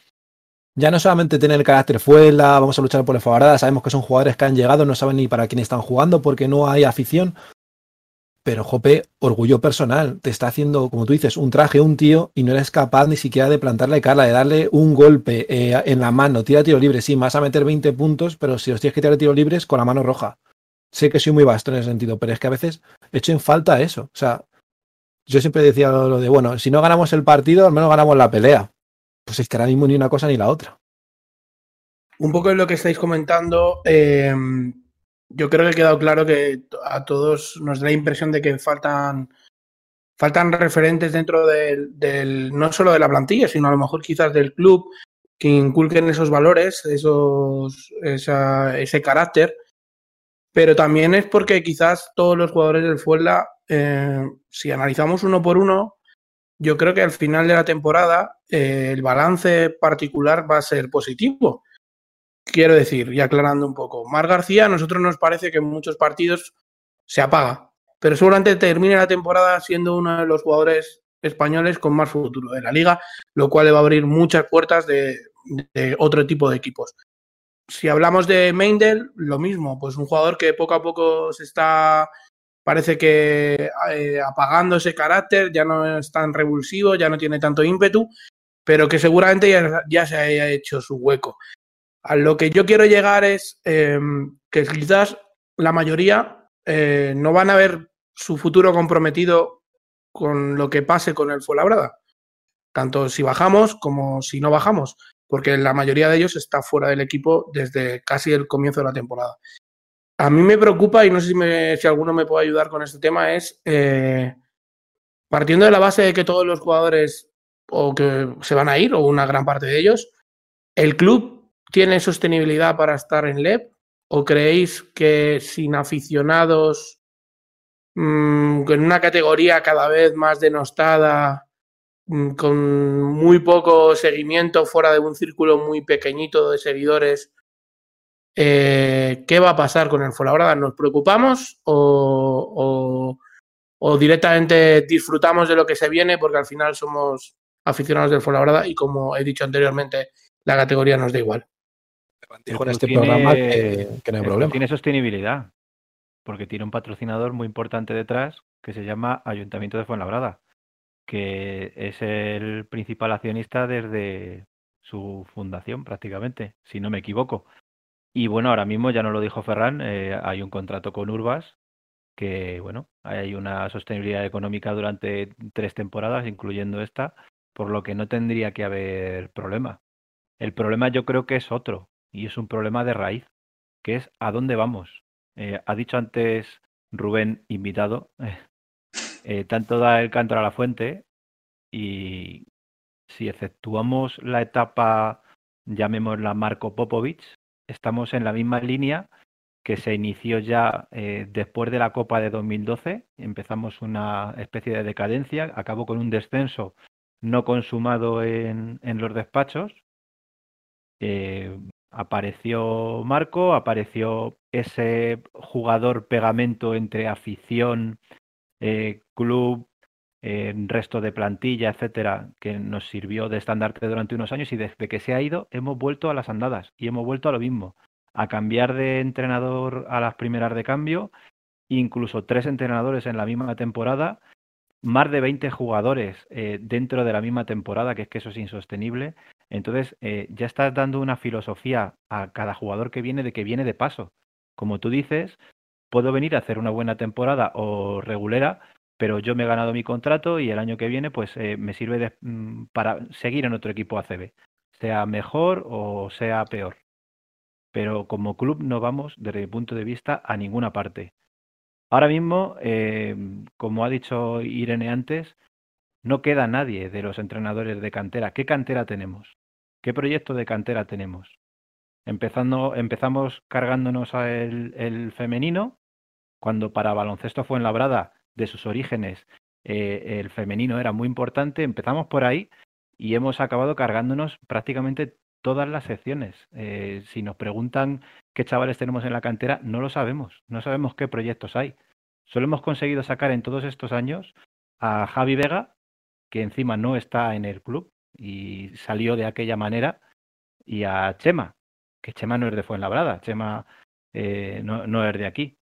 S3: ya no solamente tener el carácter fuera, vamos a luchar por la favorada, sabemos que son jugadores que han llegado, no saben ni para quién están jugando porque no hay afición, pero Jope, orgullo personal, te está haciendo, como tú dices, un traje, un tío, y no eres capaz ni siquiera de plantarle cara, de darle un golpe eh, en la mano, tira tiro libre, sí, vas a meter 20 puntos, pero si los tienes que tirar tiro libres con la mano roja. Sé que soy muy vasto en ese sentido, pero es que a veces echo en falta eso. O sea, yo siempre decía lo de, bueno, si no ganamos el partido, al menos ganamos la pelea. Pues es que ahora mismo ni una cosa ni la otra.
S1: Un poco de lo que estáis comentando, eh, yo creo que ha quedado claro que a todos nos da la impresión de que faltan, faltan referentes dentro del, no solo de la plantilla, sino a lo mejor quizás del club que inculquen esos valores, esos, esa, ese carácter. Pero también es porque quizás todos los jugadores del Fuenla, eh, si analizamos uno por uno, yo creo que al final de la temporada eh, el balance particular va a ser positivo. Quiero decir, y aclarando un poco, Mar García a nosotros nos parece que en muchos partidos se apaga, pero seguramente termine la temporada siendo uno de los jugadores españoles con más futuro de la liga, lo cual le va a abrir muchas puertas de, otro tipo de equipos. Si hablamos de Meindel, lo mismo, pues un jugador que poco a poco se está, parece que eh, apagando ese carácter, ya no es tan revulsivo, ya no tiene tanto ímpetu, pero que seguramente ya, ya se haya hecho su hueco. A lo que yo quiero llegar es eh, que quizás la mayoría eh, no van a ver su futuro comprometido con lo que pase con el Fuenlabrada, tanto si bajamos como si no bajamos, porque la mayoría de ellos está fuera del equipo desde casi el comienzo de la temporada. A mí me preocupa, y no sé si, me, si alguno me puede ayudar con este tema, es eh, partiendo de la base de que todos los jugadores o que se van a ir, o una gran parte de ellos, el club tiene sostenibilidad para estar en LEP? ¿O creéis que sin aficionados, mmm, en una categoría cada vez más denostada, mmm, con muy poco seguimiento fuera de un círculo muy pequeñito de seguidores, eh, ¿qué va a pasar con el Fuenlabrada? ¿Nos preocupamos o, directamente disfrutamos de lo que se viene porque al final somos aficionados del Fuenlabrada y como he dicho anteriormente, la categoría nos da igual?
S3: Dijo en este tiene, programa que, que, no hay problema.
S2: Tiene sostenibilidad, porque tiene un patrocinador muy importante detrás que se llama Ayuntamiento de Fuenlabrada, que es el principal accionista desde su fundación prácticamente, si no me equivoco. Y bueno, ahora mismo ya no lo dijo Ferran, eh, hay un contrato con Urbas que, bueno, hay una sostenibilidad económica durante tres temporadas, incluyendo esta, por lo que no tendría que haber problema. El problema yo creo que es otro, y es un problema de raíz, que es a dónde vamos. Eh, ha dicho antes Rubén, invitado, eh, tanto da el canto a la fuente y si exceptuamos la etapa, llamémosla Marco Popovic, estamos en la misma línea que se inició ya eh, después de la Copa de 2012. Empezamos una especie de decadencia, acabó con un descenso no consumado en, los despachos. Apareció Marco, apareció ese jugador pegamento entre afición, eh, club, eh, resto de plantilla, etcétera, que nos sirvió de estandarte durante unos años y desde que se ha ido hemos vuelto a las andadas y hemos vuelto a lo mismo, a cambiar de entrenador a las primeras de cambio, incluso tres entrenadores en la misma temporada, más de 20 jugadores eh, dentro de la misma temporada, que es que eso es insostenible. Entonces, eh, ya estás dando una filosofía a cada jugador que viene de que viene de paso. Como tú dices, puedo venir a hacer una buena temporada o regulera, pero yo me he ganado mi contrato y el año que viene pues eh, me sirve mm, para seguir en otro equipo ACB, sea mejor o sea peor. Pero como club no vamos, desde mi punto de vista, a ninguna parte. Ahora mismo, eh, como ha dicho Irene antes, no queda nadie de los entrenadores de cantera. ¿Qué cantera tenemos? ¿Qué proyecto de cantera tenemos? Empezando, empezamos cargándonos al el femenino, cuando para baloncesto fue en Labrada, de sus orígenes, eh, el femenino era muy importante. Empezamos por ahí y hemos acabado cargándonos prácticamente todas las secciones. Eh, si nos preguntan qué chavales tenemos en la cantera, no lo sabemos. No sabemos qué proyectos hay. Solo hemos conseguido sacar en todos estos años a Javi Vega, que encima no está en el club y salió de aquella manera, y a Chema, que Chema no es de Fuenlabrada, Chema eh, no, no, es de aquí.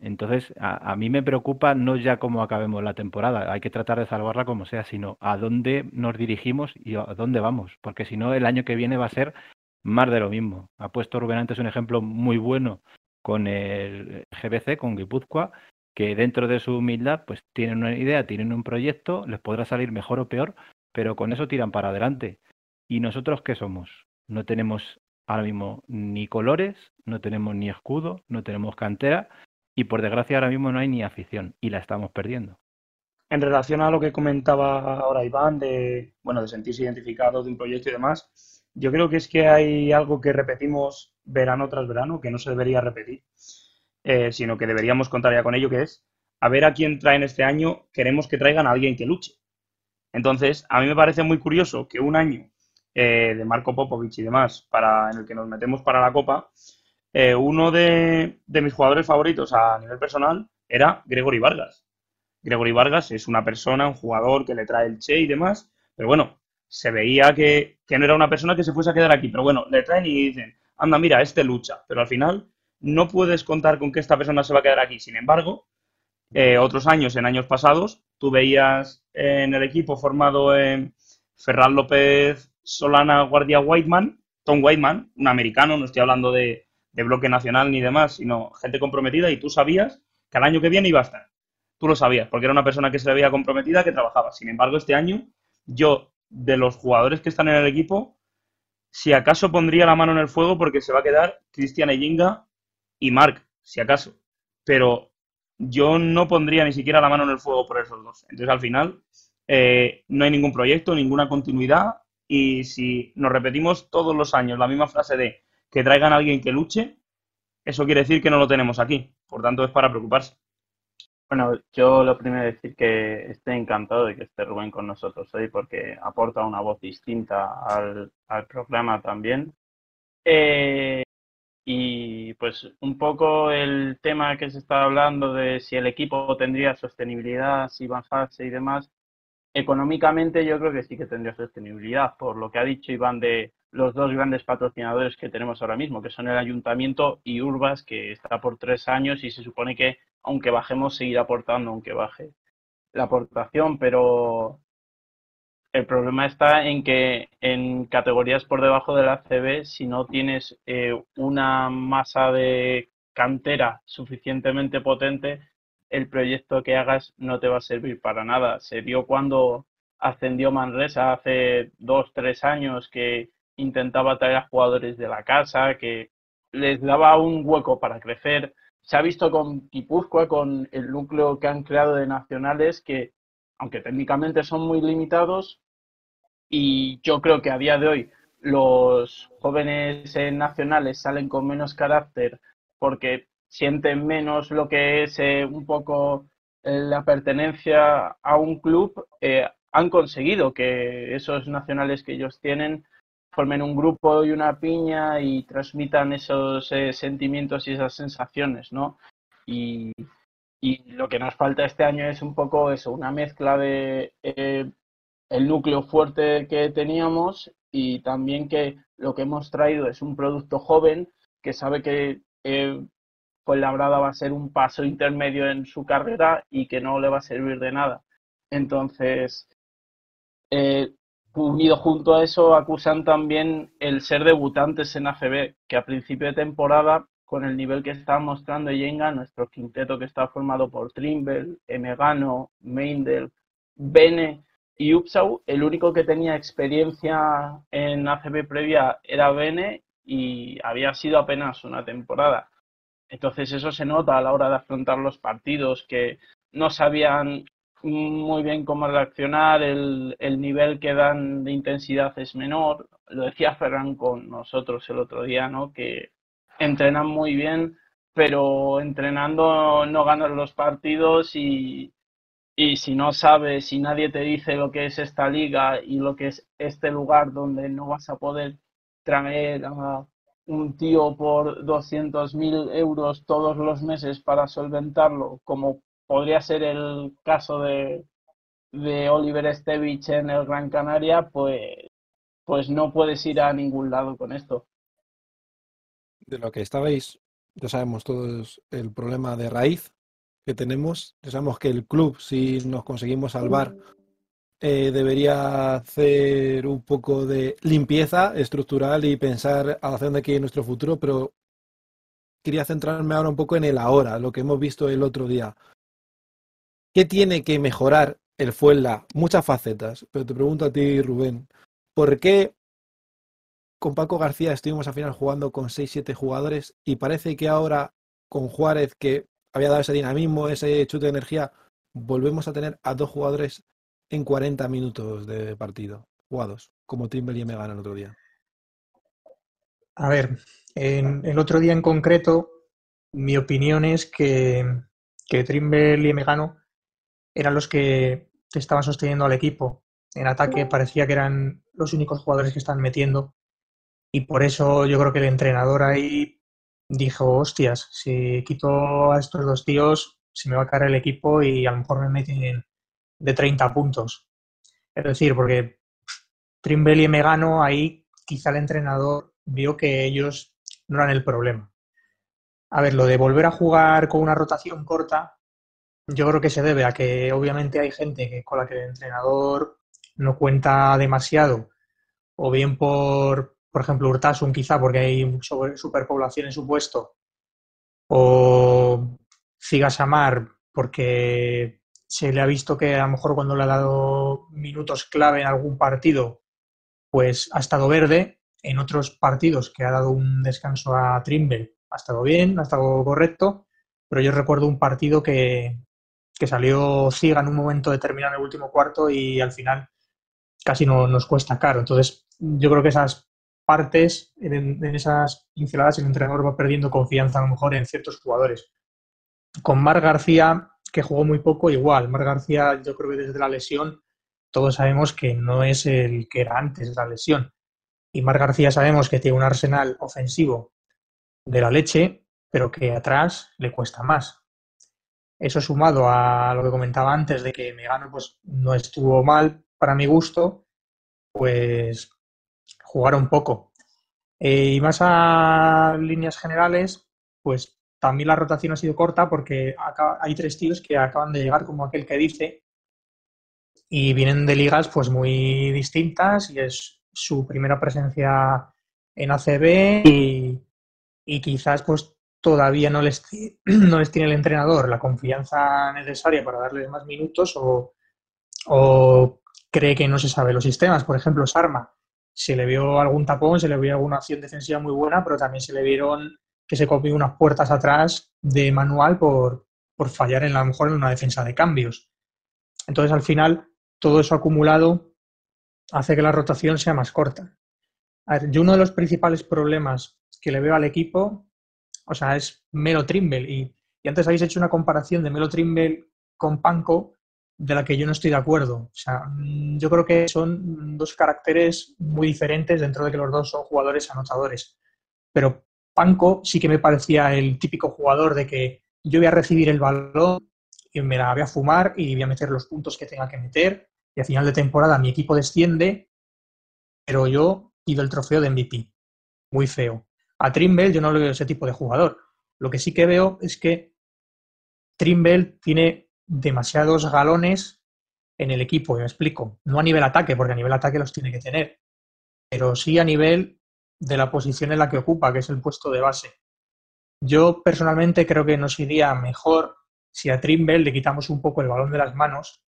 S2: Entonces, a, a, mí me preocupa no ya cómo acabemos la temporada, hay que tratar de salvarla como sea, sino a dónde nos dirigimos y a dónde vamos, porque si no, el año que viene va a ser más de lo mismo. Ha puesto Rubén antes un ejemplo muy bueno con el GBC, con Guipúzcoa, que dentro de su humildad, pues tienen una idea, tienen un proyecto, les podrá salir mejor o peor, pero con eso tiran para adelante. ¿Y nosotros qué somos? No tenemos ahora mismo ni colores, no tenemos ni escudo, no tenemos cantera y por desgracia ahora mismo no hay ni afición y la estamos perdiendo.
S4: En relación a lo que comentaba ahora Iván de bueno de sentirse identificado de un proyecto y demás, yo creo que es que hay algo que repetimos verano tras verano que no se debería repetir, eh, sino que deberíamos contar ya con ello, que es a ver a quién traen este año, queremos que traigan a alguien que luche. Entonces, a mí me parece muy curioso que un año eh, de Marco Popovich y demás, para, en el que nos metemos para la Copa, eh, uno de, mis jugadores favoritos a nivel personal era Gregory Vargas. Gregory Vargas es una persona, un jugador que le trae el Che y demás, pero bueno, se veía que, no era una persona que se fuese a quedar aquí, pero bueno, le traen y dicen, anda, mira, este lucha, pero al final no puedes contar con que esta persona se va a quedar aquí. Sin embargo, eh, otros años, en años pasados, tú veías en el equipo formado en Ferran López, Solana, Guardia Whiteman, Tom Whiteman, un americano, no estoy hablando de, de bloque nacional ni demás, sino gente comprometida y tú sabías que al año que viene iba a estar. Tú lo sabías, porque era una persona que se veía comprometida, que trabajaba. Sin embargo, este año, yo, de los jugadores que están en el equipo, si acaso pondría la mano en el fuego porque se va a quedar Cristian Eyinga y Mark, si acaso. Pero yo no pondría ni siquiera la mano en el fuego por esos dos. Entonces, al final, eh, no hay ningún proyecto, ninguna continuidad. Y si nos repetimos todos los años la misma frase de que traigan a alguien que luche, eso quiere decir que no lo tenemos aquí. Por tanto, es para preocuparse.
S5: Bueno, yo lo primero es decir que estoy encantado de que esté Rubén con nosotros hoy porque aporta una voz distinta al, al programa también. Eh, y pues un poco el tema que se está hablando de si el equipo tendría sostenibilidad, si bajarse y demás, económicamente yo creo que sí que tendría sostenibilidad, por lo que ha dicho Iván de los dos grandes patrocinadores que tenemos ahora mismo, que son el Ayuntamiento y Urbas, que está por tres años y se supone que aunque bajemos seguirá aportando, aunque baje la aportación, pero el problema está en que en categorías por debajo de la CB, si no tienes eh, una masa de cantera suficientemente potente, el proyecto que hagas no te va a servir para nada. Se vio cuando ascendió Manresa hace dos, tres años que intentaba traer a jugadores de la casa, que les daba un hueco para crecer. Se ha visto con Guipúzcoa, con el núcleo que han creado de nacionales, que aunque técnicamente son muy limitados, y yo creo que a día de hoy los jóvenes eh, nacionales salen con menos carácter porque sienten menos lo que es eh, un poco eh, la pertenencia a un club, han conseguido que esos nacionales que ellos tienen formen un grupo y una piña y transmitan esos sentimientos y esas sensaciones, ¿no? Y, y, lo que nos falta este año es un poco eso, una mezcla de el núcleo fuerte que teníamos y también que lo que hemos traído es un producto joven que sabe que eh, va a ser un paso intermedio en su carrera y que no le va a servir de nada. Entonces, eh, unido junto a eso, acusan también el ser debutantes en ACB, que a principio de temporada, con el nivel que está mostrando Yenga, nuestro quinteto que está formado por Trimble, Emegano, Meindel, Bene y Upsau, el único que tenía experiencia en ACB previa era Bene y había sido apenas una temporada. Entonces eso se nota a la hora de afrontar los partidos, que no sabían muy bien cómo reaccionar, el, el nivel que dan de intensidad es menor. Lo decía Ferran con nosotros el otro día, ¿no? Que entrenan muy bien, pero entrenando no ganan los partidos y, y si no sabes, si nadie te dice lo que es esta liga y lo que es este lugar donde no vas a poder traer a un tío por 200.000 euros todos los meses para solventarlo, como podría ser el caso de, de Oliver Stevich en el Gran Canaria, pues, pues no puedes ir a ningún lado con esto.
S3: De lo que estabais, ya sabemos todos el problema de raíz que tenemos. Sabemos que el club, si nos conseguimos salvar, eh, debería hacer un poco de limpieza estructural y pensar hacia dónde quiere nuestro futuro, pero quería centrarme ahora un poco en el ahora, lo que hemos visto el otro día. ¿Qué tiene que mejorar el Fuenla? Muchas facetas, pero te pregunto a ti, Rubén, ¿por qué con Paco García estuvimos al final jugando con 6-7 jugadores y parece que ahora con Juárez, que había dado ese dinamismo, ese chute de energía, volvemos a tener a dos jugadores en 40 minutos de partido jugados, como Trimble y Megano el otro día.
S11: A ver, en, el otro día en concreto, mi opinión es que, que Trimble y Megano eran los que estaban sosteniendo al equipo. En ataque parecía que eran los únicos jugadores que están metiendo. Y por eso yo creo que el entrenador ahí dijo, hostias, si quito a estos dos tíos, se me va a caer el equipo y a lo mejor me meten de 30 puntos. Es decir, porque Trimble y Megano, ahí quizá el entrenador vio que ellos no eran el problema. A ver, lo de volver a jugar con una rotación corta, yo creo que se debe a que obviamente hay gente que, con la que el entrenador no cuenta demasiado, o bien por, por ejemplo, Urtasun quizá porque hay superpoblación en su puesto, o Samar porque se le ha visto que a lo mejor cuando le ha dado minutos clave en algún partido, pues ha estado verde, en otros partidos que ha dado un descanso a Trimble, ha estado bien, ha estado correcto, pero yo recuerdo un partido que, que salió Ciga en un momento determinado en el último cuarto y al final casi no nos cuesta caro. Entonces, yo creo que esas partes, en, esas pinceladas, el entrenador va perdiendo confianza a lo mejor en ciertos jugadores. Con Mar García, que jugó muy poco, igual. Mar García, yo creo que desde la lesión, todos sabemos que no es el que era antes de la lesión. Y Mar García sabemos que tiene un arsenal ofensivo de la leche, pero que atrás le cuesta más. Eso sumado a lo que comentaba antes de que Megano pues, no estuvo mal para mi gusto, pues jugar un poco. Eh, y más a líneas generales, pues también la rotación ha sido corta porque hay tres tíos que acaban de llegar, como aquel que dice, y vienen de ligas pues muy distintas y es su primera presencia en ACB y, quizás pues todavía no les, no les tiene el entrenador la confianza necesaria para darles más minutos o, o cree que no se sabe los sistemas. Por ejemplo, Sarma se le vio algún tapón, se le vio alguna acción defensiva muy buena, pero también se le vieron que se copió unas puertas atrás de manual por, fallar en la, lo mejor en una defensa de cambios. Entonces, al final, todo eso acumulado hace que la rotación sea más corta. A ver, yo uno de los principales problemas que le veo al equipo, o sea, es Melo Trimble. Y, y antes habéis hecho una comparación de Melo Trimble con Panko, de la que yo no estoy de acuerdo. O sea, yo creo que son dos caracteres muy diferentes dentro de que los dos son jugadores anotadores. Pero Panko sí que me parecía el típico jugador de que yo voy a recibir el balón y me la voy a fumar y voy a meter los puntos que tenga que meter y a final de temporada mi equipo desciende, pero yo pido el trofeo de MVP. Muy feo. A Trimble yo no le veo ese tipo de jugador. Lo que sí que veo es que Trimble tiene demasiados galones en el equipo, me explico. No a nivel ataque, porque a nivel ataque los tiene que tener, pero sí a nivel de la posición en la que ocupa, que es el puesto de base. Yo personalmente creo que nos iría mejor si a Trimble le quitamos un poco el balón de las manos,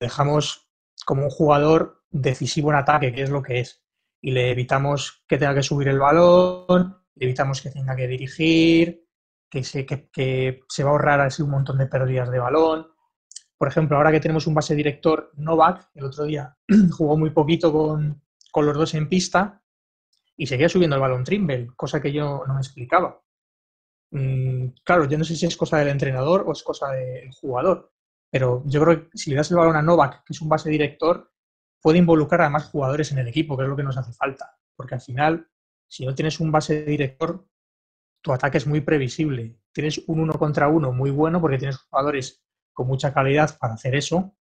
S11: dejamos como un jugador decisivo en ataque, que es lo que es, y le evitamos que tenga que subir el balón, le evitamos que tenga que dirigir, que se, que, se va a ahorrar así un montón de pérdidas de balón. Por ejemplo, ahora que tenemos un base director Novak, el otro día jugó muy poquito con, con los dos en pista y seguía subiendo el balón Trimble, cosa que yo no me explicaba. Mm, claro, yo no sé si es cosa del entrenador o es cosa del jugador, pero yo creo que si le das el balón a Novak, que es un base director, puede involucrar a más jugadores en el equipo, que es lo que nos hace falta. Porque al final, si no tienes un base director, tu ataque es muy previsible. Tienes un uno contra uno muy bueno porque tienes jugadores con mucha calidad para hacer eso,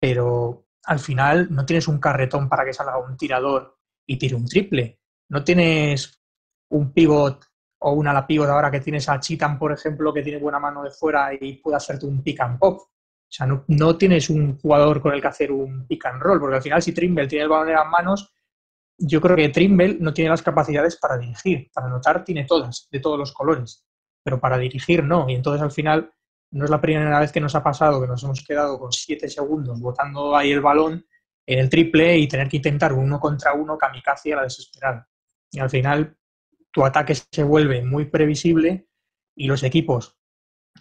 S11: pero al final no tienes un carretón para que salga un tirador y tire un triple. No tienes un pivot o una la pivot ahora que tienes a Chitan, por ejemplo, que tiene buena mano de fuera y puede hacerte un pick and pop. O sea, no, no, tienes un jugador con el que hacer un pick and roll, porque al final si Trimble tiene el balón en las manos, yo creo que Trimble no tiene las capacidades para dirigir. Para anotar tiene todas, de todos los colores, pero para dirigir no. Y entonces al final no es la primera vez que nos ha pasado que nos hemos quedado con siete segundos botando ahí el balón en el triple y tener que intentar uno contra uno kamikaze a la desesperada. Y al final tu ataque se vuelve muy previsible y los equipos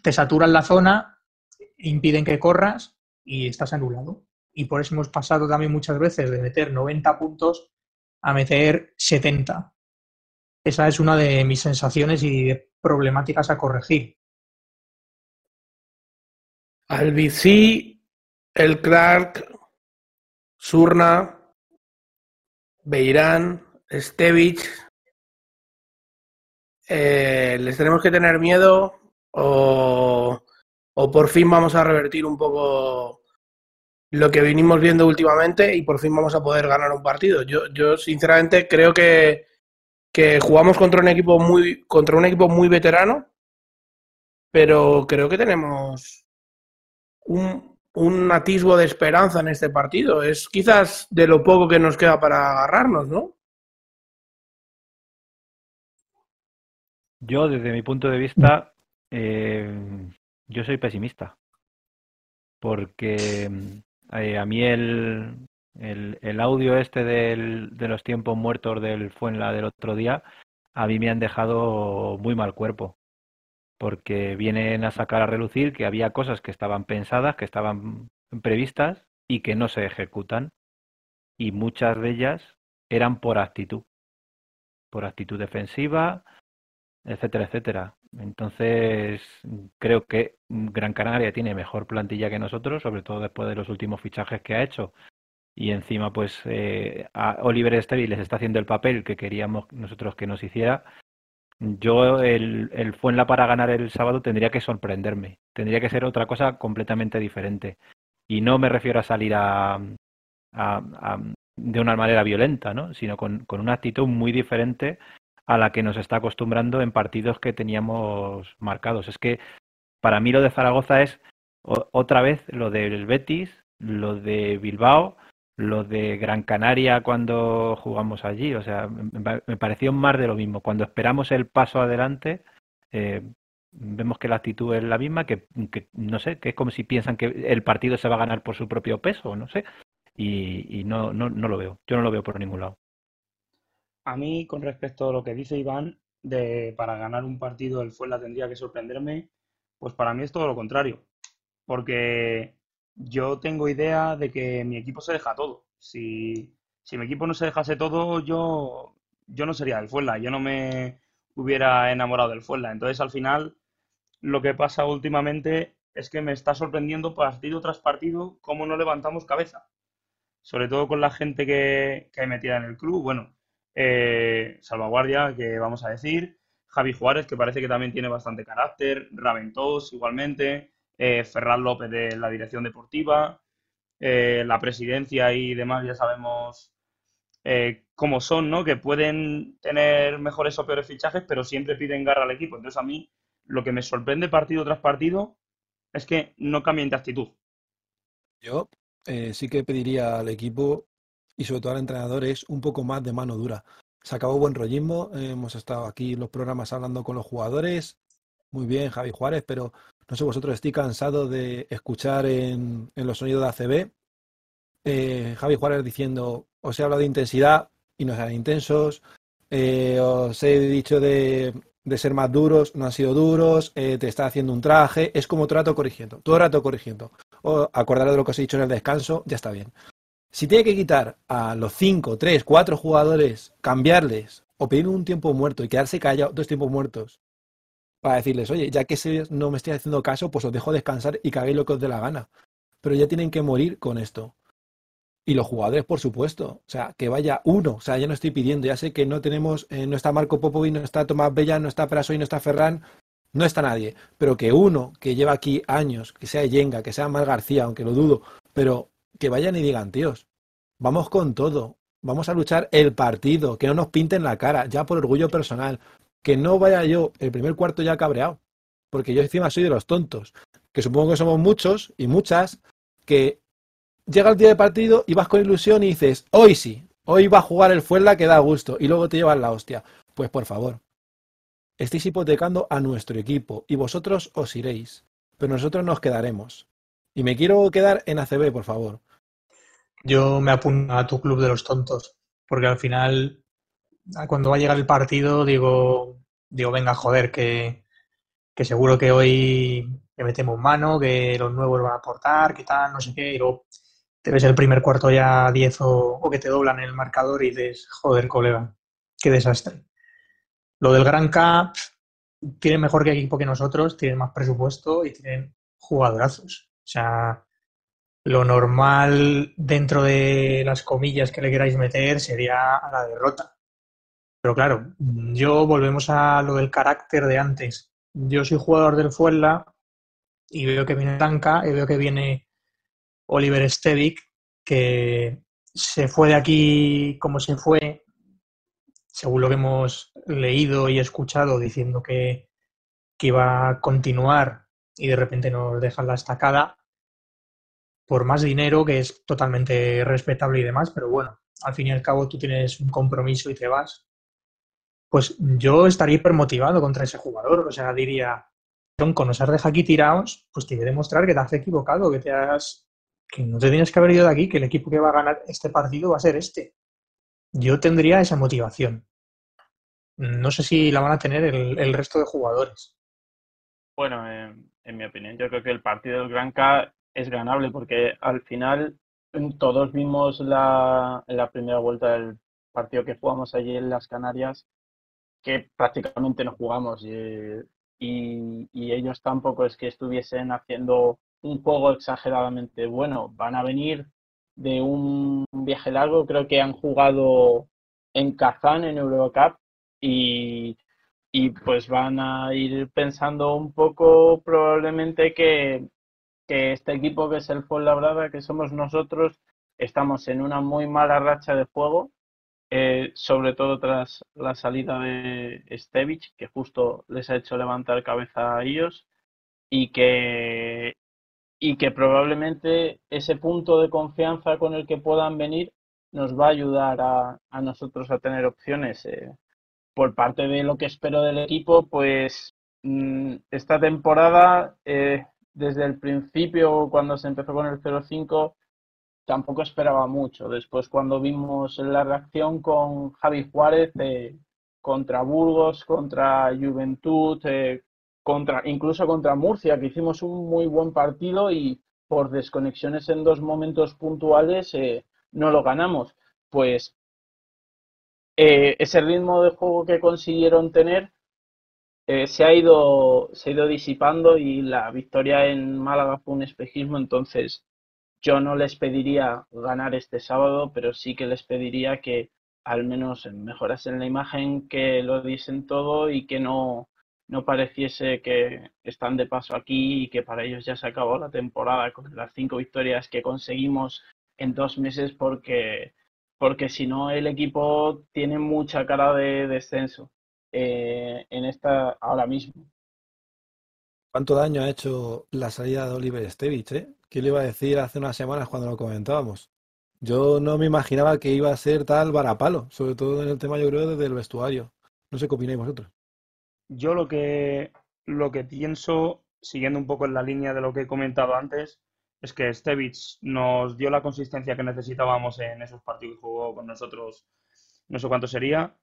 S11: te saturan la zona, impiden que corras y estás anulado. Y por eso hemos pasado también muchas veces de meter 90 puntos a meter 70. Esa es una de mis sensaciones y problemáticas a corregir.
S1: Albici, El Clark, Surna, Beirán, Stevich. Eh, ¿Les tenemos que tener miedo o, o por fin vamos a revertir un poco lo que venimos viendo últimamente y por fin vamos a poder ganar un partido. Yo, yo sinceramente creo que, que jugamos contra un equipo muy contra un equipo muy veterano, pero creo que tenemos un, un atisbo de esperanza en este partido. Es quizás de lo poco que nos queda para agarrarnos, ¿no?
S2: Yo, desde mi punto de vista, eh, yo soy pesimista. Porque a mí el, el, audio este del, de los tiempos muertos del Fuenla del otro día, a mí me han dejado muy mal cuerpo. Porque vienen a sacar a relucir que había cosas que estaban pensadas, que estaban previstas y que no se ejecutan. Y muchas de ellas eran por actitud. Por actitud defensiva, etcétera, etcétera. Entonces, creo que Gran Canaria tiene mejor plantilla que nosotros, sobre todo después de los últimos fichajes que ha hecho. Y encima, pues, eh, a Oliver Estevil les está haciendo el papel que queríamos nosotros que nos hiciera. Yo, el, el Fuenla para ganar el sábado tendría que sorprenderme. Tendría que ser otra cosa completamente diferente. Y no me refiero a salir a, a, de una manera violenta, ¿no? Sino con, con una actitud muy diferente a la que nos está acostumbrando en partidos que teníamos marcados. Es que para mí lo de Zaragoza es otra vez lo del Betis, lo de Bilbao, lo de Gran Canaria cuando jugamos allí. O sea, me pareció más de lo mismo. Cuando esperamos el paso adelante, eh, vemos que la actitud es la misma, que, no sé, que es como si piensan que el partido se va a ganar por su propio peso, no sé. Y, y no, no, no lo veo. Yo no lo veo por ningún lado.
S4: A mí, con respecto a lo que dice Iván, de para ganar un partido el Fuenla tendría que sorprenderme, pues para mí es todo lo contrario. Porque yo tengo idea de que mi equipo se deja todo. Si, si mi equipo no se dejase todo, yo, yo no sería del Fuenla, yo no me hubiera enamorado del Fuenla. Entonces, al final, lo que pasa últimamente es que me está sorprendiendo partido tras partido cómo no levantamos cabeza. Sobre todo con la gente que, que hay metida en el club. Bueno, eh, Salvaguardia, que vamos a decir, Javi Juárez, que parece que también tiene bastante carácter, Raventós igualmente, eh, López de la dirección deportiva, eh, la presidencia y demás, ya sabemos eh, cómo son, ¿no? Que pueden tener mejores o peores fichajes, pero siempre piden garra al equipo. Entonces a mí lo que me sorprende partido tras partido es que no cambien de actitud.
S3: Yo sí que pediría al equipo y sobre todo al entrenador es un poco más de mano dura. Se acabó buen rollismo, hemos estado aquí los programas hablando con los jugadores, muy bien Javi Juárez, pero no sé vosotros, estoy cansado de escuchar en, en los sonidos de ACB eh, Javi Juárez diciendo, os he hablado de intensidad y no sean intensos, eh, os he dicho de, ser más duros, no han sido duros, eh, te está haciendo un traje, es como trato corrigiendo, todo el rato corrigiendo. O acordaros de lo que os he dicho en el descanso, ya está bien. Si tiene que quitar a los 5, 3, 4 jugadores, cambiarles o pedir un tiempo muerto y quedarse callado dos tiempos muertos para decirles, oye, ya que no me estoy haciendo caso, pues os dejo descansar y hagáis lo que os dé la gana. Pero ya tienen que morir con esto. Y los jugadores, por supuesto. O sea, que vaya uno. O sea, ya no estoy pidiendo. Ya sé que no tenemos, eh, no está Marco Popovic, no está Tomás Bella, no está Prasoy, no está Ferran. No está nadie. Pero que uno que lleva aquí años, que sea Yenga, que sea Mar García, aunque lo dudo, pero que vayan y digan, tíos, vamos con todo. Vamos a luchar el partido, que no nos pinten la cara, ya por orgullo personal. Que no vaya yo el primer cuarto ya cabreado. Porque yo encima soy de los tontos. Que supongo que somos muchos y muchas que llega el día de partido y vas con ilusión y dices, hoy sí, hoy va a jugar el Fuenla que da gusto y luego te llevas la hostia. Pues por favor, estáis hipotecando a nuestro equipo y vosotros os iréis, pero nosotros nos quedaremos. Y me quiero quedar en ACB, por favor.
S11: Yo me apunto a tu club de los tontos, porque al final, cuando va a llegar el partido, digo, digo, venga, joder, que, que seguro que hoy le metemos mano, que los nuevos van a aportar, que tal, no sé qué, y luego te ves el primer cuarto ya 10 o, o, que te doblan el marcador y dices, joder, colega, qué desastre. Lo del Gran K tienen mejor que equipo que nosotros, tienen más presupuesto y tienen jugadorazos. O sea, lo normal dentro de las comillas que le queráis meter sería a la derrota. Pero claro, yo volvemos a lo del carácter de antes. Yo soy jugador del Fuenla y veo que viene Tanca y veo que viene Oliver Stevic, que se fue de aquí como se fue, según lo que hemos leído y escuchado, diciendo que, que iba a continuar y de repente nos dejan la estacada por más dinero, que es totalmente respetable y demás, pero bueno, al fin y al cabo tú tienes un compromiso y te vas. Pues yo estaría hipermotivado contra ese jugador, o sea, diría, con nos has dejado aquí tirados, pues te voy a demostrar que te has equivocado, que te has que no te tienes que haber ido de aquí, que el equipo que va a ganar este partido va a ser este. Yo tendría esa motivación. No sé si la van a tener el, resto de jugadores.
S5: Bueno, en mi opinión, yo creo que el partido del Gran K es ganable porque al final todos vimos la, la primera vuelta del partido que jugamos allí en las Canarias que prácticamente no jugamos y, y, y ellos tampoco es que estuviesen haciendo un juego exageradamente bueno. Van a venir de un viaje largo, creo que han jugado en Kazán, en Eurocup, y, y pues van a ir pensando un poco probablemente que, que este equipo que es el Fuenlabrada, que somos nosotros, estamos en una muy mala racha de juego, eh, sobre todo tras la salida de Stevich, que justo les ha hecho levantar cabeza a ellos, y que y que probablemente ese punto de confianza con el que puedan venir nos va a ayudar a, a nosotros a tener opciones. Eh, por parte de lo que espero del equipo, pues mmm, esta temporada, eh, desde el principio, cuando se empezó con el 0-5, tampoco esperaba mucho. Después, cuando vimos la reacción con Javi Juárez eh, contra Burgos, contra Juventud, eh, contra, incluso contra Murcia, que hicimos un muy buen partido y por desconexiones en dos momentos puntuales eh, no lo ganamos. Pues eh, ese ritmo de juego que consiguieron tener eh, se, ha ido, se ha ido disipando y la victoria en Málaga fue un espejismo, entonces yo no les pediría ganar este sábado, pero sí que les pediría que al menos mejorasen la imagen, que lo diesen todo y que no, no pareciese que están de paso aquí y que para ellos ya se acabó la temporada con las cinco victorias que conseguimos en dos meses porque, porque si no el equipo tiene mucha cara de descenso eh, en esta ahora mismo.
S3: ¿Cuánto daño ha hecho la salida de Oliver Stevich? Eh? ¿Qué le iba a decir hace unas semanas cuando lo comentábamos? Yo no me imaginaba que iba a ser tal varapalo, sobre todo en el tema, yo creo, desde el vestuario. No sé qué opináis vosotros.
S4: Yo lo que, lo que pienso, siguiendo un poco en la línea de lo que he comentado antes, es que Stevich nos dio la consistencia que necesitábamos en esos partidos que jugó con nosotros, no sé cuánto sería,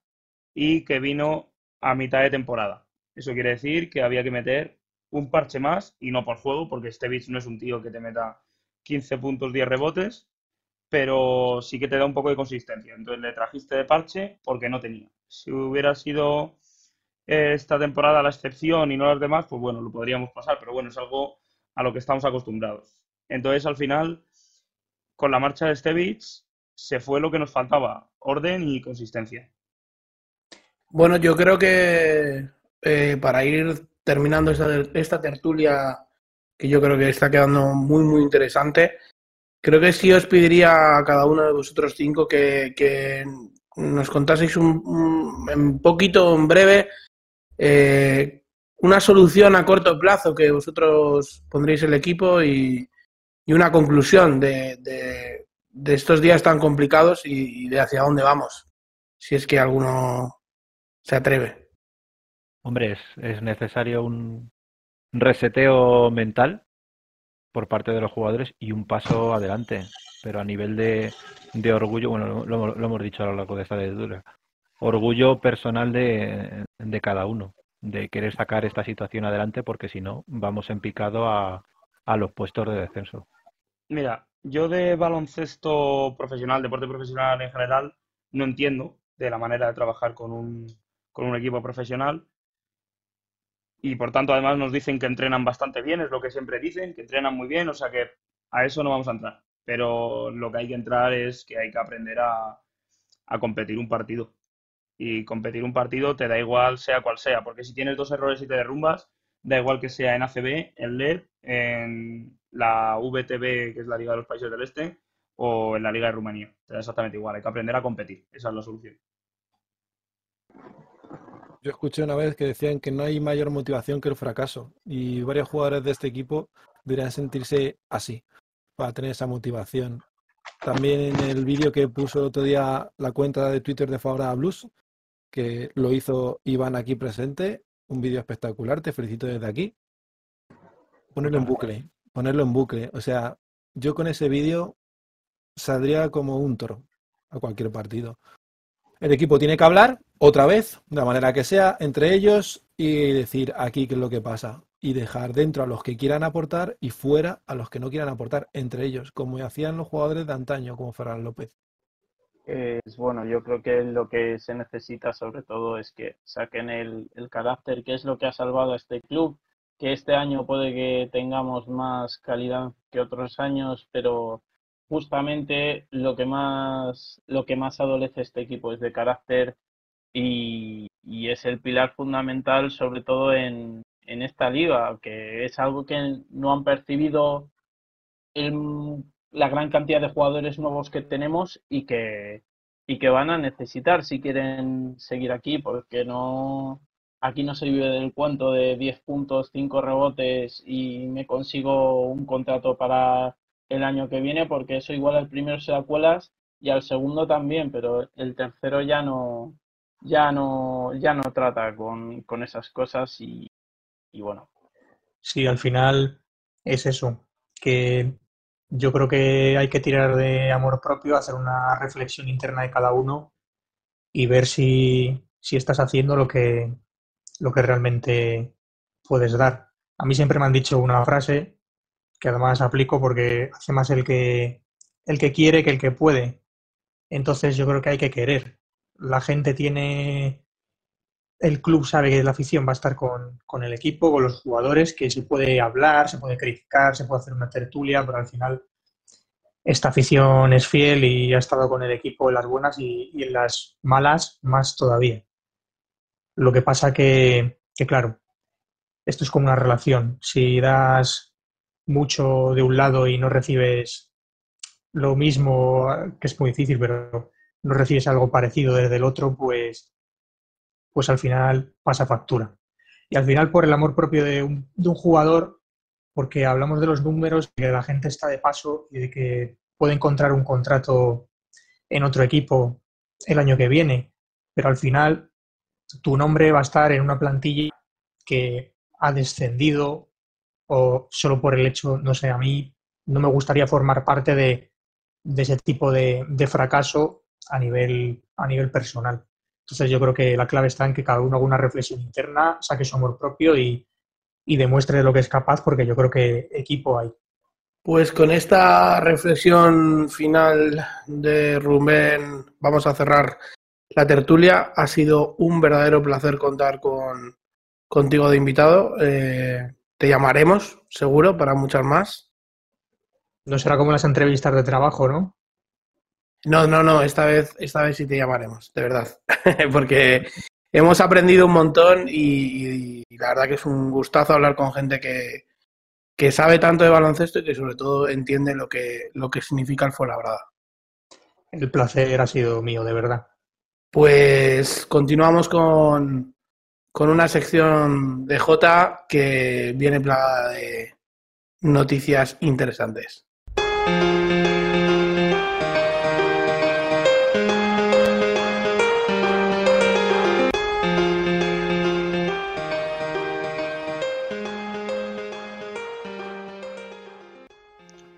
S4: y que vino a mitad de temporada. Eso quiere decir que había que meter un parche más y no por juego, porque Stevich no es un tío que te meta 15 puntos, 10 rebotes, pero sí que te da un poco de consistencia. Entonces le trajiste de parche porque no tenía. Si hubiera sido esta temporada la excepción y no las demás, pues bueno, lo podríamos pasar, pero bueno, es algo a lo que estamos acostumbrados. Entonces, al final, con la marcha de Stevich, se fue lo que nos faltaba, orden y consistencia.
S1: Bueno, yo creo que eh, para ir terminando esta, esta tertulia, que yo creo que está quedando muy, muy interesante, creo que sí os pediría a cada uno de vosotros cinco que, que nos contaseis un, poquito, en breve, eh, una solución a corto plazo que vosotros pondréis el equipo y, y una conclusión de, de, de, estos días tan complicados y, y, de hacia dónde vamos, si es que alguno se atreve.
S2: Hombre, es, es necesario un reseteo mental por parte de los jugadores y un paso adelante, pero a nivel de, de orgullo, bueno, lo, lo, hemos dicho a lo largo de esta lectura, orgullo personal de, de cada uno, de querer sacar esta situación adelante, porque si no, vamos en picado a, a los puestos de descenso.
S4: Mira, yo de baloncesto profesional, deporte profesional en general, no entiendo de la manera de trabajar con un, con un equipo profesional. Y por tanto, además nos dicen que entrenan bastante bien, es lo que siempre dicen, que entrenan muy bien, o sea que a eso no vamos a entrar. Pero lo que hay que entrar es que hay que aprender a, a competir un partido y competir un partido te da igual sea cual sea, porque si tienes dos errores y te derrumbas, da igual que sea en ACB, en LED, en la VTB, que es la Liga de los Países del Este, o en la Liga de Rumanía. Te da exactamente igual, hay que aprender a competir, esa es la solución.
S3: Yo escuché una vez que decían que no hay mayor motivación que el fracaso y varios jugadores de este equipo deberían sentirse así, para tener esa motivación. También en el vídeo que puso el otro día la cuenta de Twitter de Fabra Blues, que lo hizo Iván aquí presente. Un vídeo espectacular, te felicito desde aquí. Ponerlo en bucle, ponerlo en bucle. O sea, yo con ese vídeo saldría como un toro a cualquier partido. El equipo tiene que hablar otra vez, de la manera que sea, entre ellos y decir aquí qué es lo que pasa. Y dejar dentro a los que quieran aportar y fuera a los que no quieran aportar, entre ellos, como hacían los jugadores de antaño, como Ferran López
S5: es bueno, yo creo que lo que se necesita sobre todo es que saquen el, el, carácter, que es lo que ha salvado a este club, que este año puede que tengamos más calidad que otros años, pero justamente lo que más, lo que más adolece este equipo es de carácter y, y es el pilar fundamental sobre todo en, en esta liga, que es algo que no han percibido el la gran cantidad de jugadores nuevos que tenemos y que, y que van a necesitar si quieren seguir aquí, porque no aquí no se vive del cuento de 10 puntos, 5 rebotes y me consigo un contrato para el año que viene, porque eso igual al primero se cuelas y al segundo también, pero el tercero ya no ya no ya no trata con, con esas cosas y, y bueno.
S11: Sí, al final es eso, que yo creo que hay que tirar de amor propio, hacer una reflexión interna de cada uno y ver si, si estás haciendo lo que, lo que realmente puedes dar. A mí siempre me han dicho una frase que además aplico porque hace más el que el que quiere que el que puede. Entonces yo creo que hay que querer. La gente tiene, el club sabe que la afición va a estar con, con el equipo, con los jugadores, que se puede hablar, se puede criticar, se puede hacer una tertulia, pero al final esta afición es fiel y ha estado con el equipo en las buenas y, en las malas más todavía. Lo que pasa que, que, claro, esto es como una relación. Si das mucho de un lado y no recibes lo mismo, que es muy difícil, pero no recibes algo parecido desde el otro, pues, pues al final pasa factura. Y al final, por el amor propio de un, de un jugador, porque hablamos de los números, que la gente está de paso y de que puede encontrar un contrato en otro equipo el año que viene, pero al final tu nombre va a estar en una plantilla que ha descendido o solo por el hecho, no sé, a mí no me gustaría formar parte de, ese tipo de, fracaso a nivel, a nivel personal. Entonces yo creo que la clave está en que cada uno haga una reflexión interna, saque su amor propio y, y demuestre de lo que es capaz, porque yo creo que equipo hay.
S1: Pues con esta reflexión final de Rubén vamos a cerrar la tertulia. Ha sido un verdadero placer contar con, contigo de invitado. Eh, te llamaremos, seguro, para muchas más.
S11: No será como las entrevistas de trabajo, ¿no?
S1: No, no, no, esta vez, esta vez sí te llamaremos, de verdad. Porque hemos aprendido un montón y, y, la verdad que es un gustazo hablar con gente que, que sabe tanto de baloncesto y que sobre todo entiende lo que, lo que significa el Fuenlabrada.
S11: El placer ha sido mío, de verdad.
S1: Pues continuamos con, con una sección de J que viene plagada de noticias interesantes.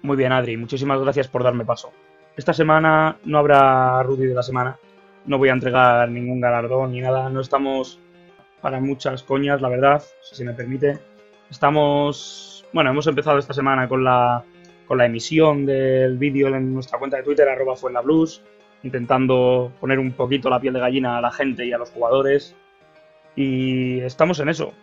S4: Muy bien, Adri, muchísimas gracias por darme paso. Esta semana no habrá Rudy de la semana, no voy a entregar ningún galardón ni nada, no estamos para muchas coñas, la verdad, si me permite. Estamos, bueno, hemos empezado esta semana con la, con la emisión del vídeo en nuestra cuenta de Twitter, arroba intentando poner un poquito la piel de gallina a la gente y a los jugadores. Y estamos en eso.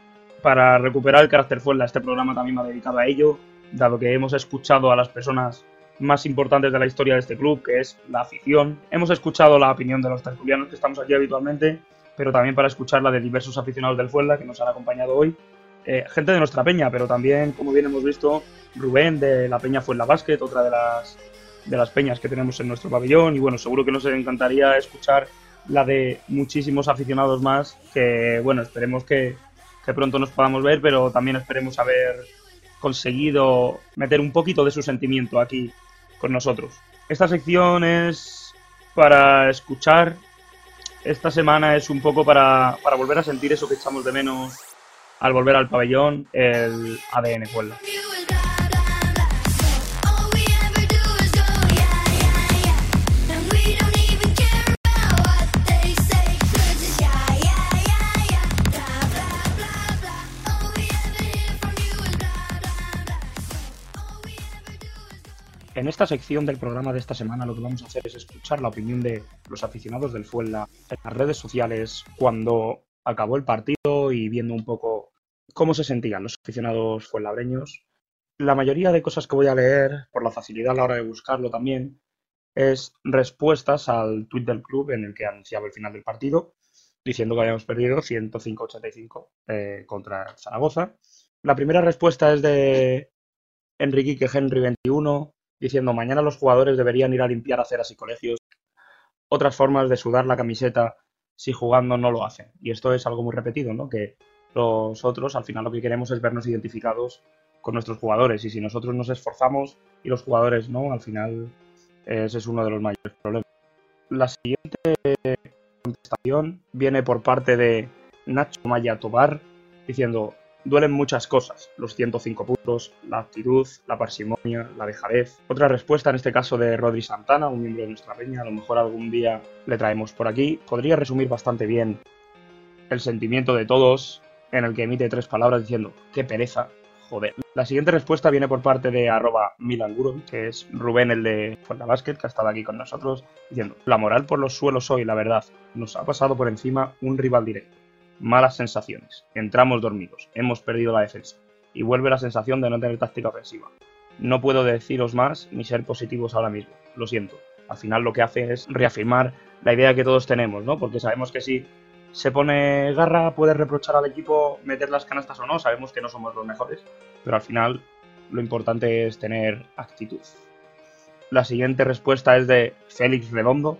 S4: Para recuperar el carácter Fuenla, este programa también me ha dedicado a ello dado que hemos escuchado a las personas más importantes de la historia de este club, que es la afición. Hemos escuchado la opinión de los tertulianos que estamos aquí habitualmente, pero también para escuchar la de diversos aficionados del Fuenla que nos han acompañado hoy. Eh, gente de nuestra peña, pero también, como bien hemos visto, Rubén de la peña Fuenla Basket, otra de las, de las peñas que tenemos en nuestro pabellón. Y bueno, seguro que nos encantaría escuchar la de muchísimos aficionados más, que bueno, esperemos que, que pronto nos podamos ver, pero también esperemos haber conseguido meter un poquito de su sentimiento aquí con nosotros. Esta sección es para escuchar. Esta semana es un poco para, para volver a sentir eso que echamos de menos al volver al pabellón, el ADN Puebla. En esta sección del programa de esta semana lo que vamos a hacer es escuchar la opinión de los aficionados del Fuenla en las redes sociales cuando acabó el partido y viendo un poco cómo se sentían los aficionados fuenlabreños. La mayoría de cosas que voy a leer, por la facilidad a la hora de buscarlo también, es respuestas al tuit del club en el que anunciaba el final del partido, diciendo que habíamos perdido 105-85 eh, contra Zaragoza. La primera respuesta es de Enrique Henry 21, diciendo mañana los jugadores deberían ir a limpiar aceras y colegios. Otras formas de sudar la camiseta si jugando no lo hacen. Y esto es algo muy repetido, ¿no? Que nosotros al final lo que queremos es vernos identificados con nuestros jugadores y si nosotros nos esforzamos y los jugadores no, al final ese es uno de los mayores problemas. La siguiente contestación viene por parte de Nacho Maya Tobar diciendo duelen muchas cosas, los 105 puntos, la actitud, la parsimonia, la dejadez. Otra respuesta, en este caso de Rodri Santana, un miembro de nuestra peña, a lo mejor algún día le traemos por aquí, podría resumir bastante bien el sentimiento de todos en el que emite tres palabras diciendo, qué pereza, Joder. La siguiente respuesta viene por parte de arroba Milanguro, que es Rubén, el de Fuerza Basket, que ha estado aquí con nosotros, diciendo, la moral por los suelos hoy, la verdad, nos ha pasado por encima un rival directo. Malas sensaciones. Entramos dormidos. Hemos perdido la defensa. Y vuelve la sensación de no tener táctica ofensiva. No puedo deciros más ni ser positivos ahora mismo. Lo siento. Al final lo que hace es reafirmar la idea que todos tenemos, ¿no? Porque sabemos que si se pone garra, puede reprochar al equipo meter las canastas o no. Sabemos que no somos los mejores, pero al final lo importante es tener actitud. La siguiente respuesta es de Félix Redondo.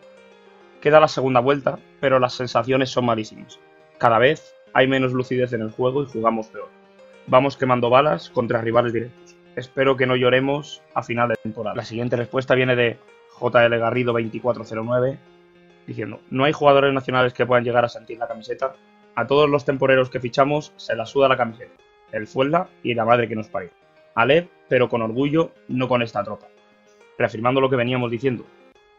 S4: Queda la segunda vuelta, pero las sensaciones son malísimas. Cada vez hay menos lucidez en el juego y jugamos peor. Vamos quemando balas contra rivales directos. Espero que no lloremos a final de temporada. La siguiente respuesta viene de JL Garrido 2409 diciendo, no hay jugadores nacionales que puedan llegar a sentir la camiseta. A todos los temporeros que fichamos se la suda la camiseta, el Fuelda y la madre que nos parió. Alep, pero con orgullo, no con esta tropa. Reafirmando lo que veníamos diciendo,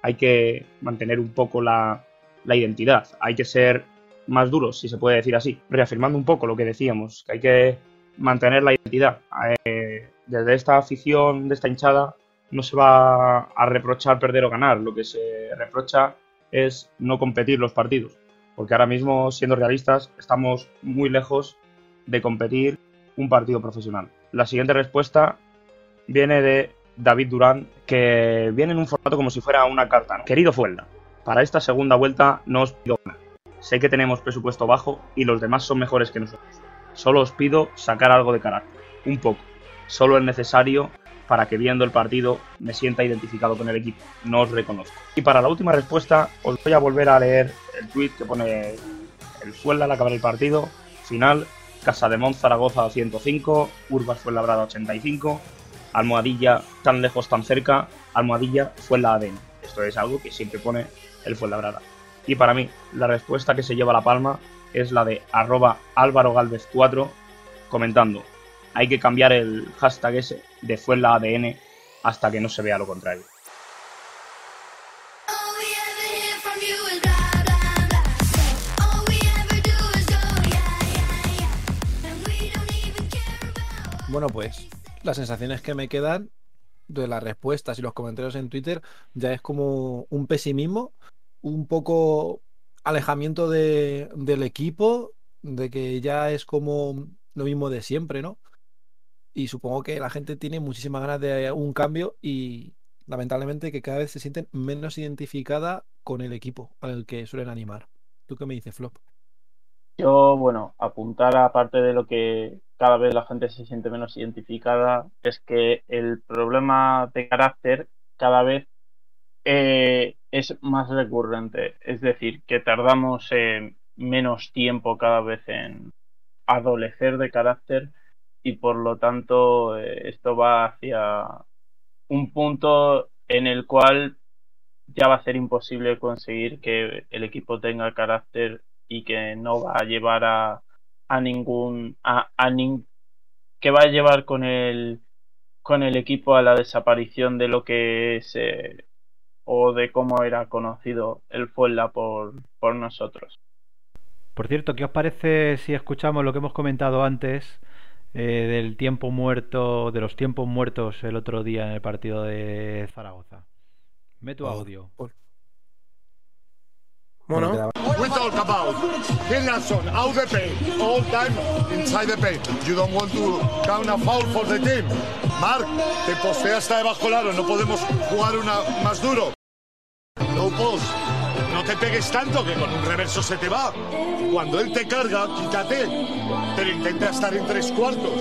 S4: hay que mantener un poco la identidad, hay que ser más duros, si se puede decir así. Reafirmando un poco lo que decíamos, que hay que mantener la identidad. Eh, desde esta afición, de esta hinchada, no se va a reprochar perder o ganar, lo que se reprocha es no competir los partidos. Porque ahora mismo, siendo realistas, estamos muy lejos de competir un partido profesional. La siguiente respuesta viene de David Durán, que viene en un formato como si fuera una carta. Querido Fuelda, para esta segunda vuelta no os pido nada. Sé que tenemos presupuesto bajo y los demás son mejores que nosotros. Solo os pido sacar algo de carácter, un poco. Solo es necesario para que viendo el partido me sienta identificado con el equipo. No os reconozco. Y para la última respuesta, os voy a volver a leer el tweet que pone el Fuenla al acabar el partido. Final, Casa de Mon Zaragoza 105, Urbas Fuenlabrada 85, Almohadilla tan lejos tan cerca, Almohadilla la ADN. Esto es algo que siempre pone el Fuenlabrada. Y para mí, la respuesta que se lleva la palma es la de arroba Álvaro Galvez 4 comentando hay que cambiar el hashtag ese de fue la ADN hasta que no se vea lo contrario.
S3: Bueno, pues las sensaciones que me quedan de las respuestas y los comentarios en Twitter ya es como un pesimismo, un poco alejamiento de, del equipo, de que ya es como lo mismo de siempre, ¿no? y supongo que la gente tiene muchísimas ganas de un cambio y lamentablemente que cada vez se sienten menos identificada con el equipo al que suelen animar. ¿Tú qué me dices, Flop?
S5: Yo, bueno, apuntar aparte de lo que cada vez la gente se siente menos identificada, es que el problema de carácter cada vez eh, es más recurrente. Es decir, que tardamos menos tiempo cada vez en adolecer de carácter y por lo tanto eh, esto va hacia un punto en el cual ya va a ser imposible conseguir que el equipo tenga carácter y que no va a llevar a, a ningún a, a que va a llevar con el con el equipo a la desaparición de lo que es eh, o de cómo era conocido el Fuela por, por nosotros.
S2: Por cierto, ¿qué os parece si escuchamos lo que hemos comentado antes eh, del tiempo muerto, de los tiempos muertos el otro día en el partido de Zaragoza. Meto oh, audio.
S12: Bueno. We talk about Phil Nelson out the paint, all time inside the paint. You don't want to count a foul for the team. Mark, te postea hasta debajo del aro, no podemos jugar una más duro. No te pegues tanto que con un reverso se te va. Cuando él te carga, quítate. Pero intenta estar en tres cuartos.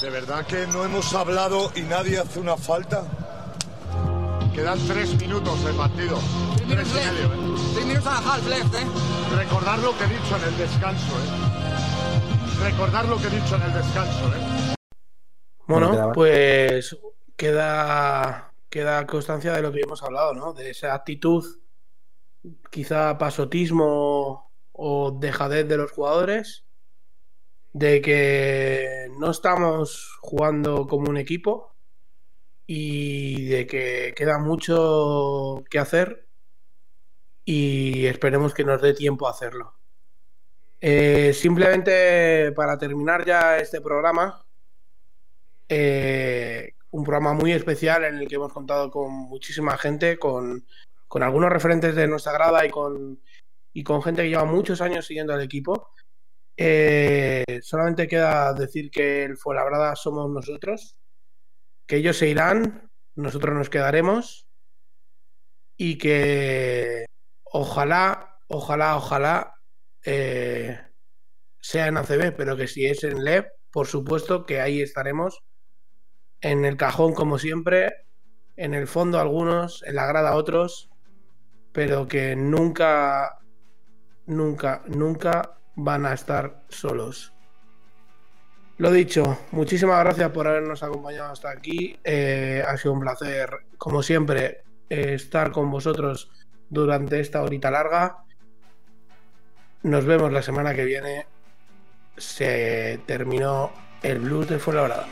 S12: ¿De verdad que no hemos hablado y nadie hace una falta? Quedan tres minutos de partido. Tres y medio, ¿eh? minutos half left, ¿eh? Recordar lo que he dicho en el descanso, ¿eh? Recordar lo que he dicho en el descanso, ¿eh?
S1: Bueno, pues queda, queda constancia de lo que hemos hablado, ¿no? De esa actitud quizá pasotismo o dejadez de los jugadores, de que no estamos jugando como un equipo y de que queda mucho que hacer y esperemos que nos dé tiempo a hacerlo. Eh, simplemente para terminar ya este programa, Eh, un programa muy especial en el que hemos contado con muchísima gente, con, con algunos referentes de nuestra grada y con, y con gente que lleva muchos años siguiendo al equipo. Eh, solamente queda decir que el Fuenlabrada somos nosotros, que ellos se irán, nosotros nos quedaremos y que ojalá, ojalá, ojalá eh, sea en ACB, pero que si es en LEP, por supuesto que ahí estaremos. En el cajón, como siempre, en el fondo algunos, en la grada otros, pero que nunca, nunca, nunca van a estar solos. Lo dicho, muchísimas gracias por habernos acompañado hasta aquí. Eh, ha sido un placer, como siempre, estar con vosotros durante esta horita larga. Nos vemos la semana que viene. Se terminó el blues de Fuenlabrada.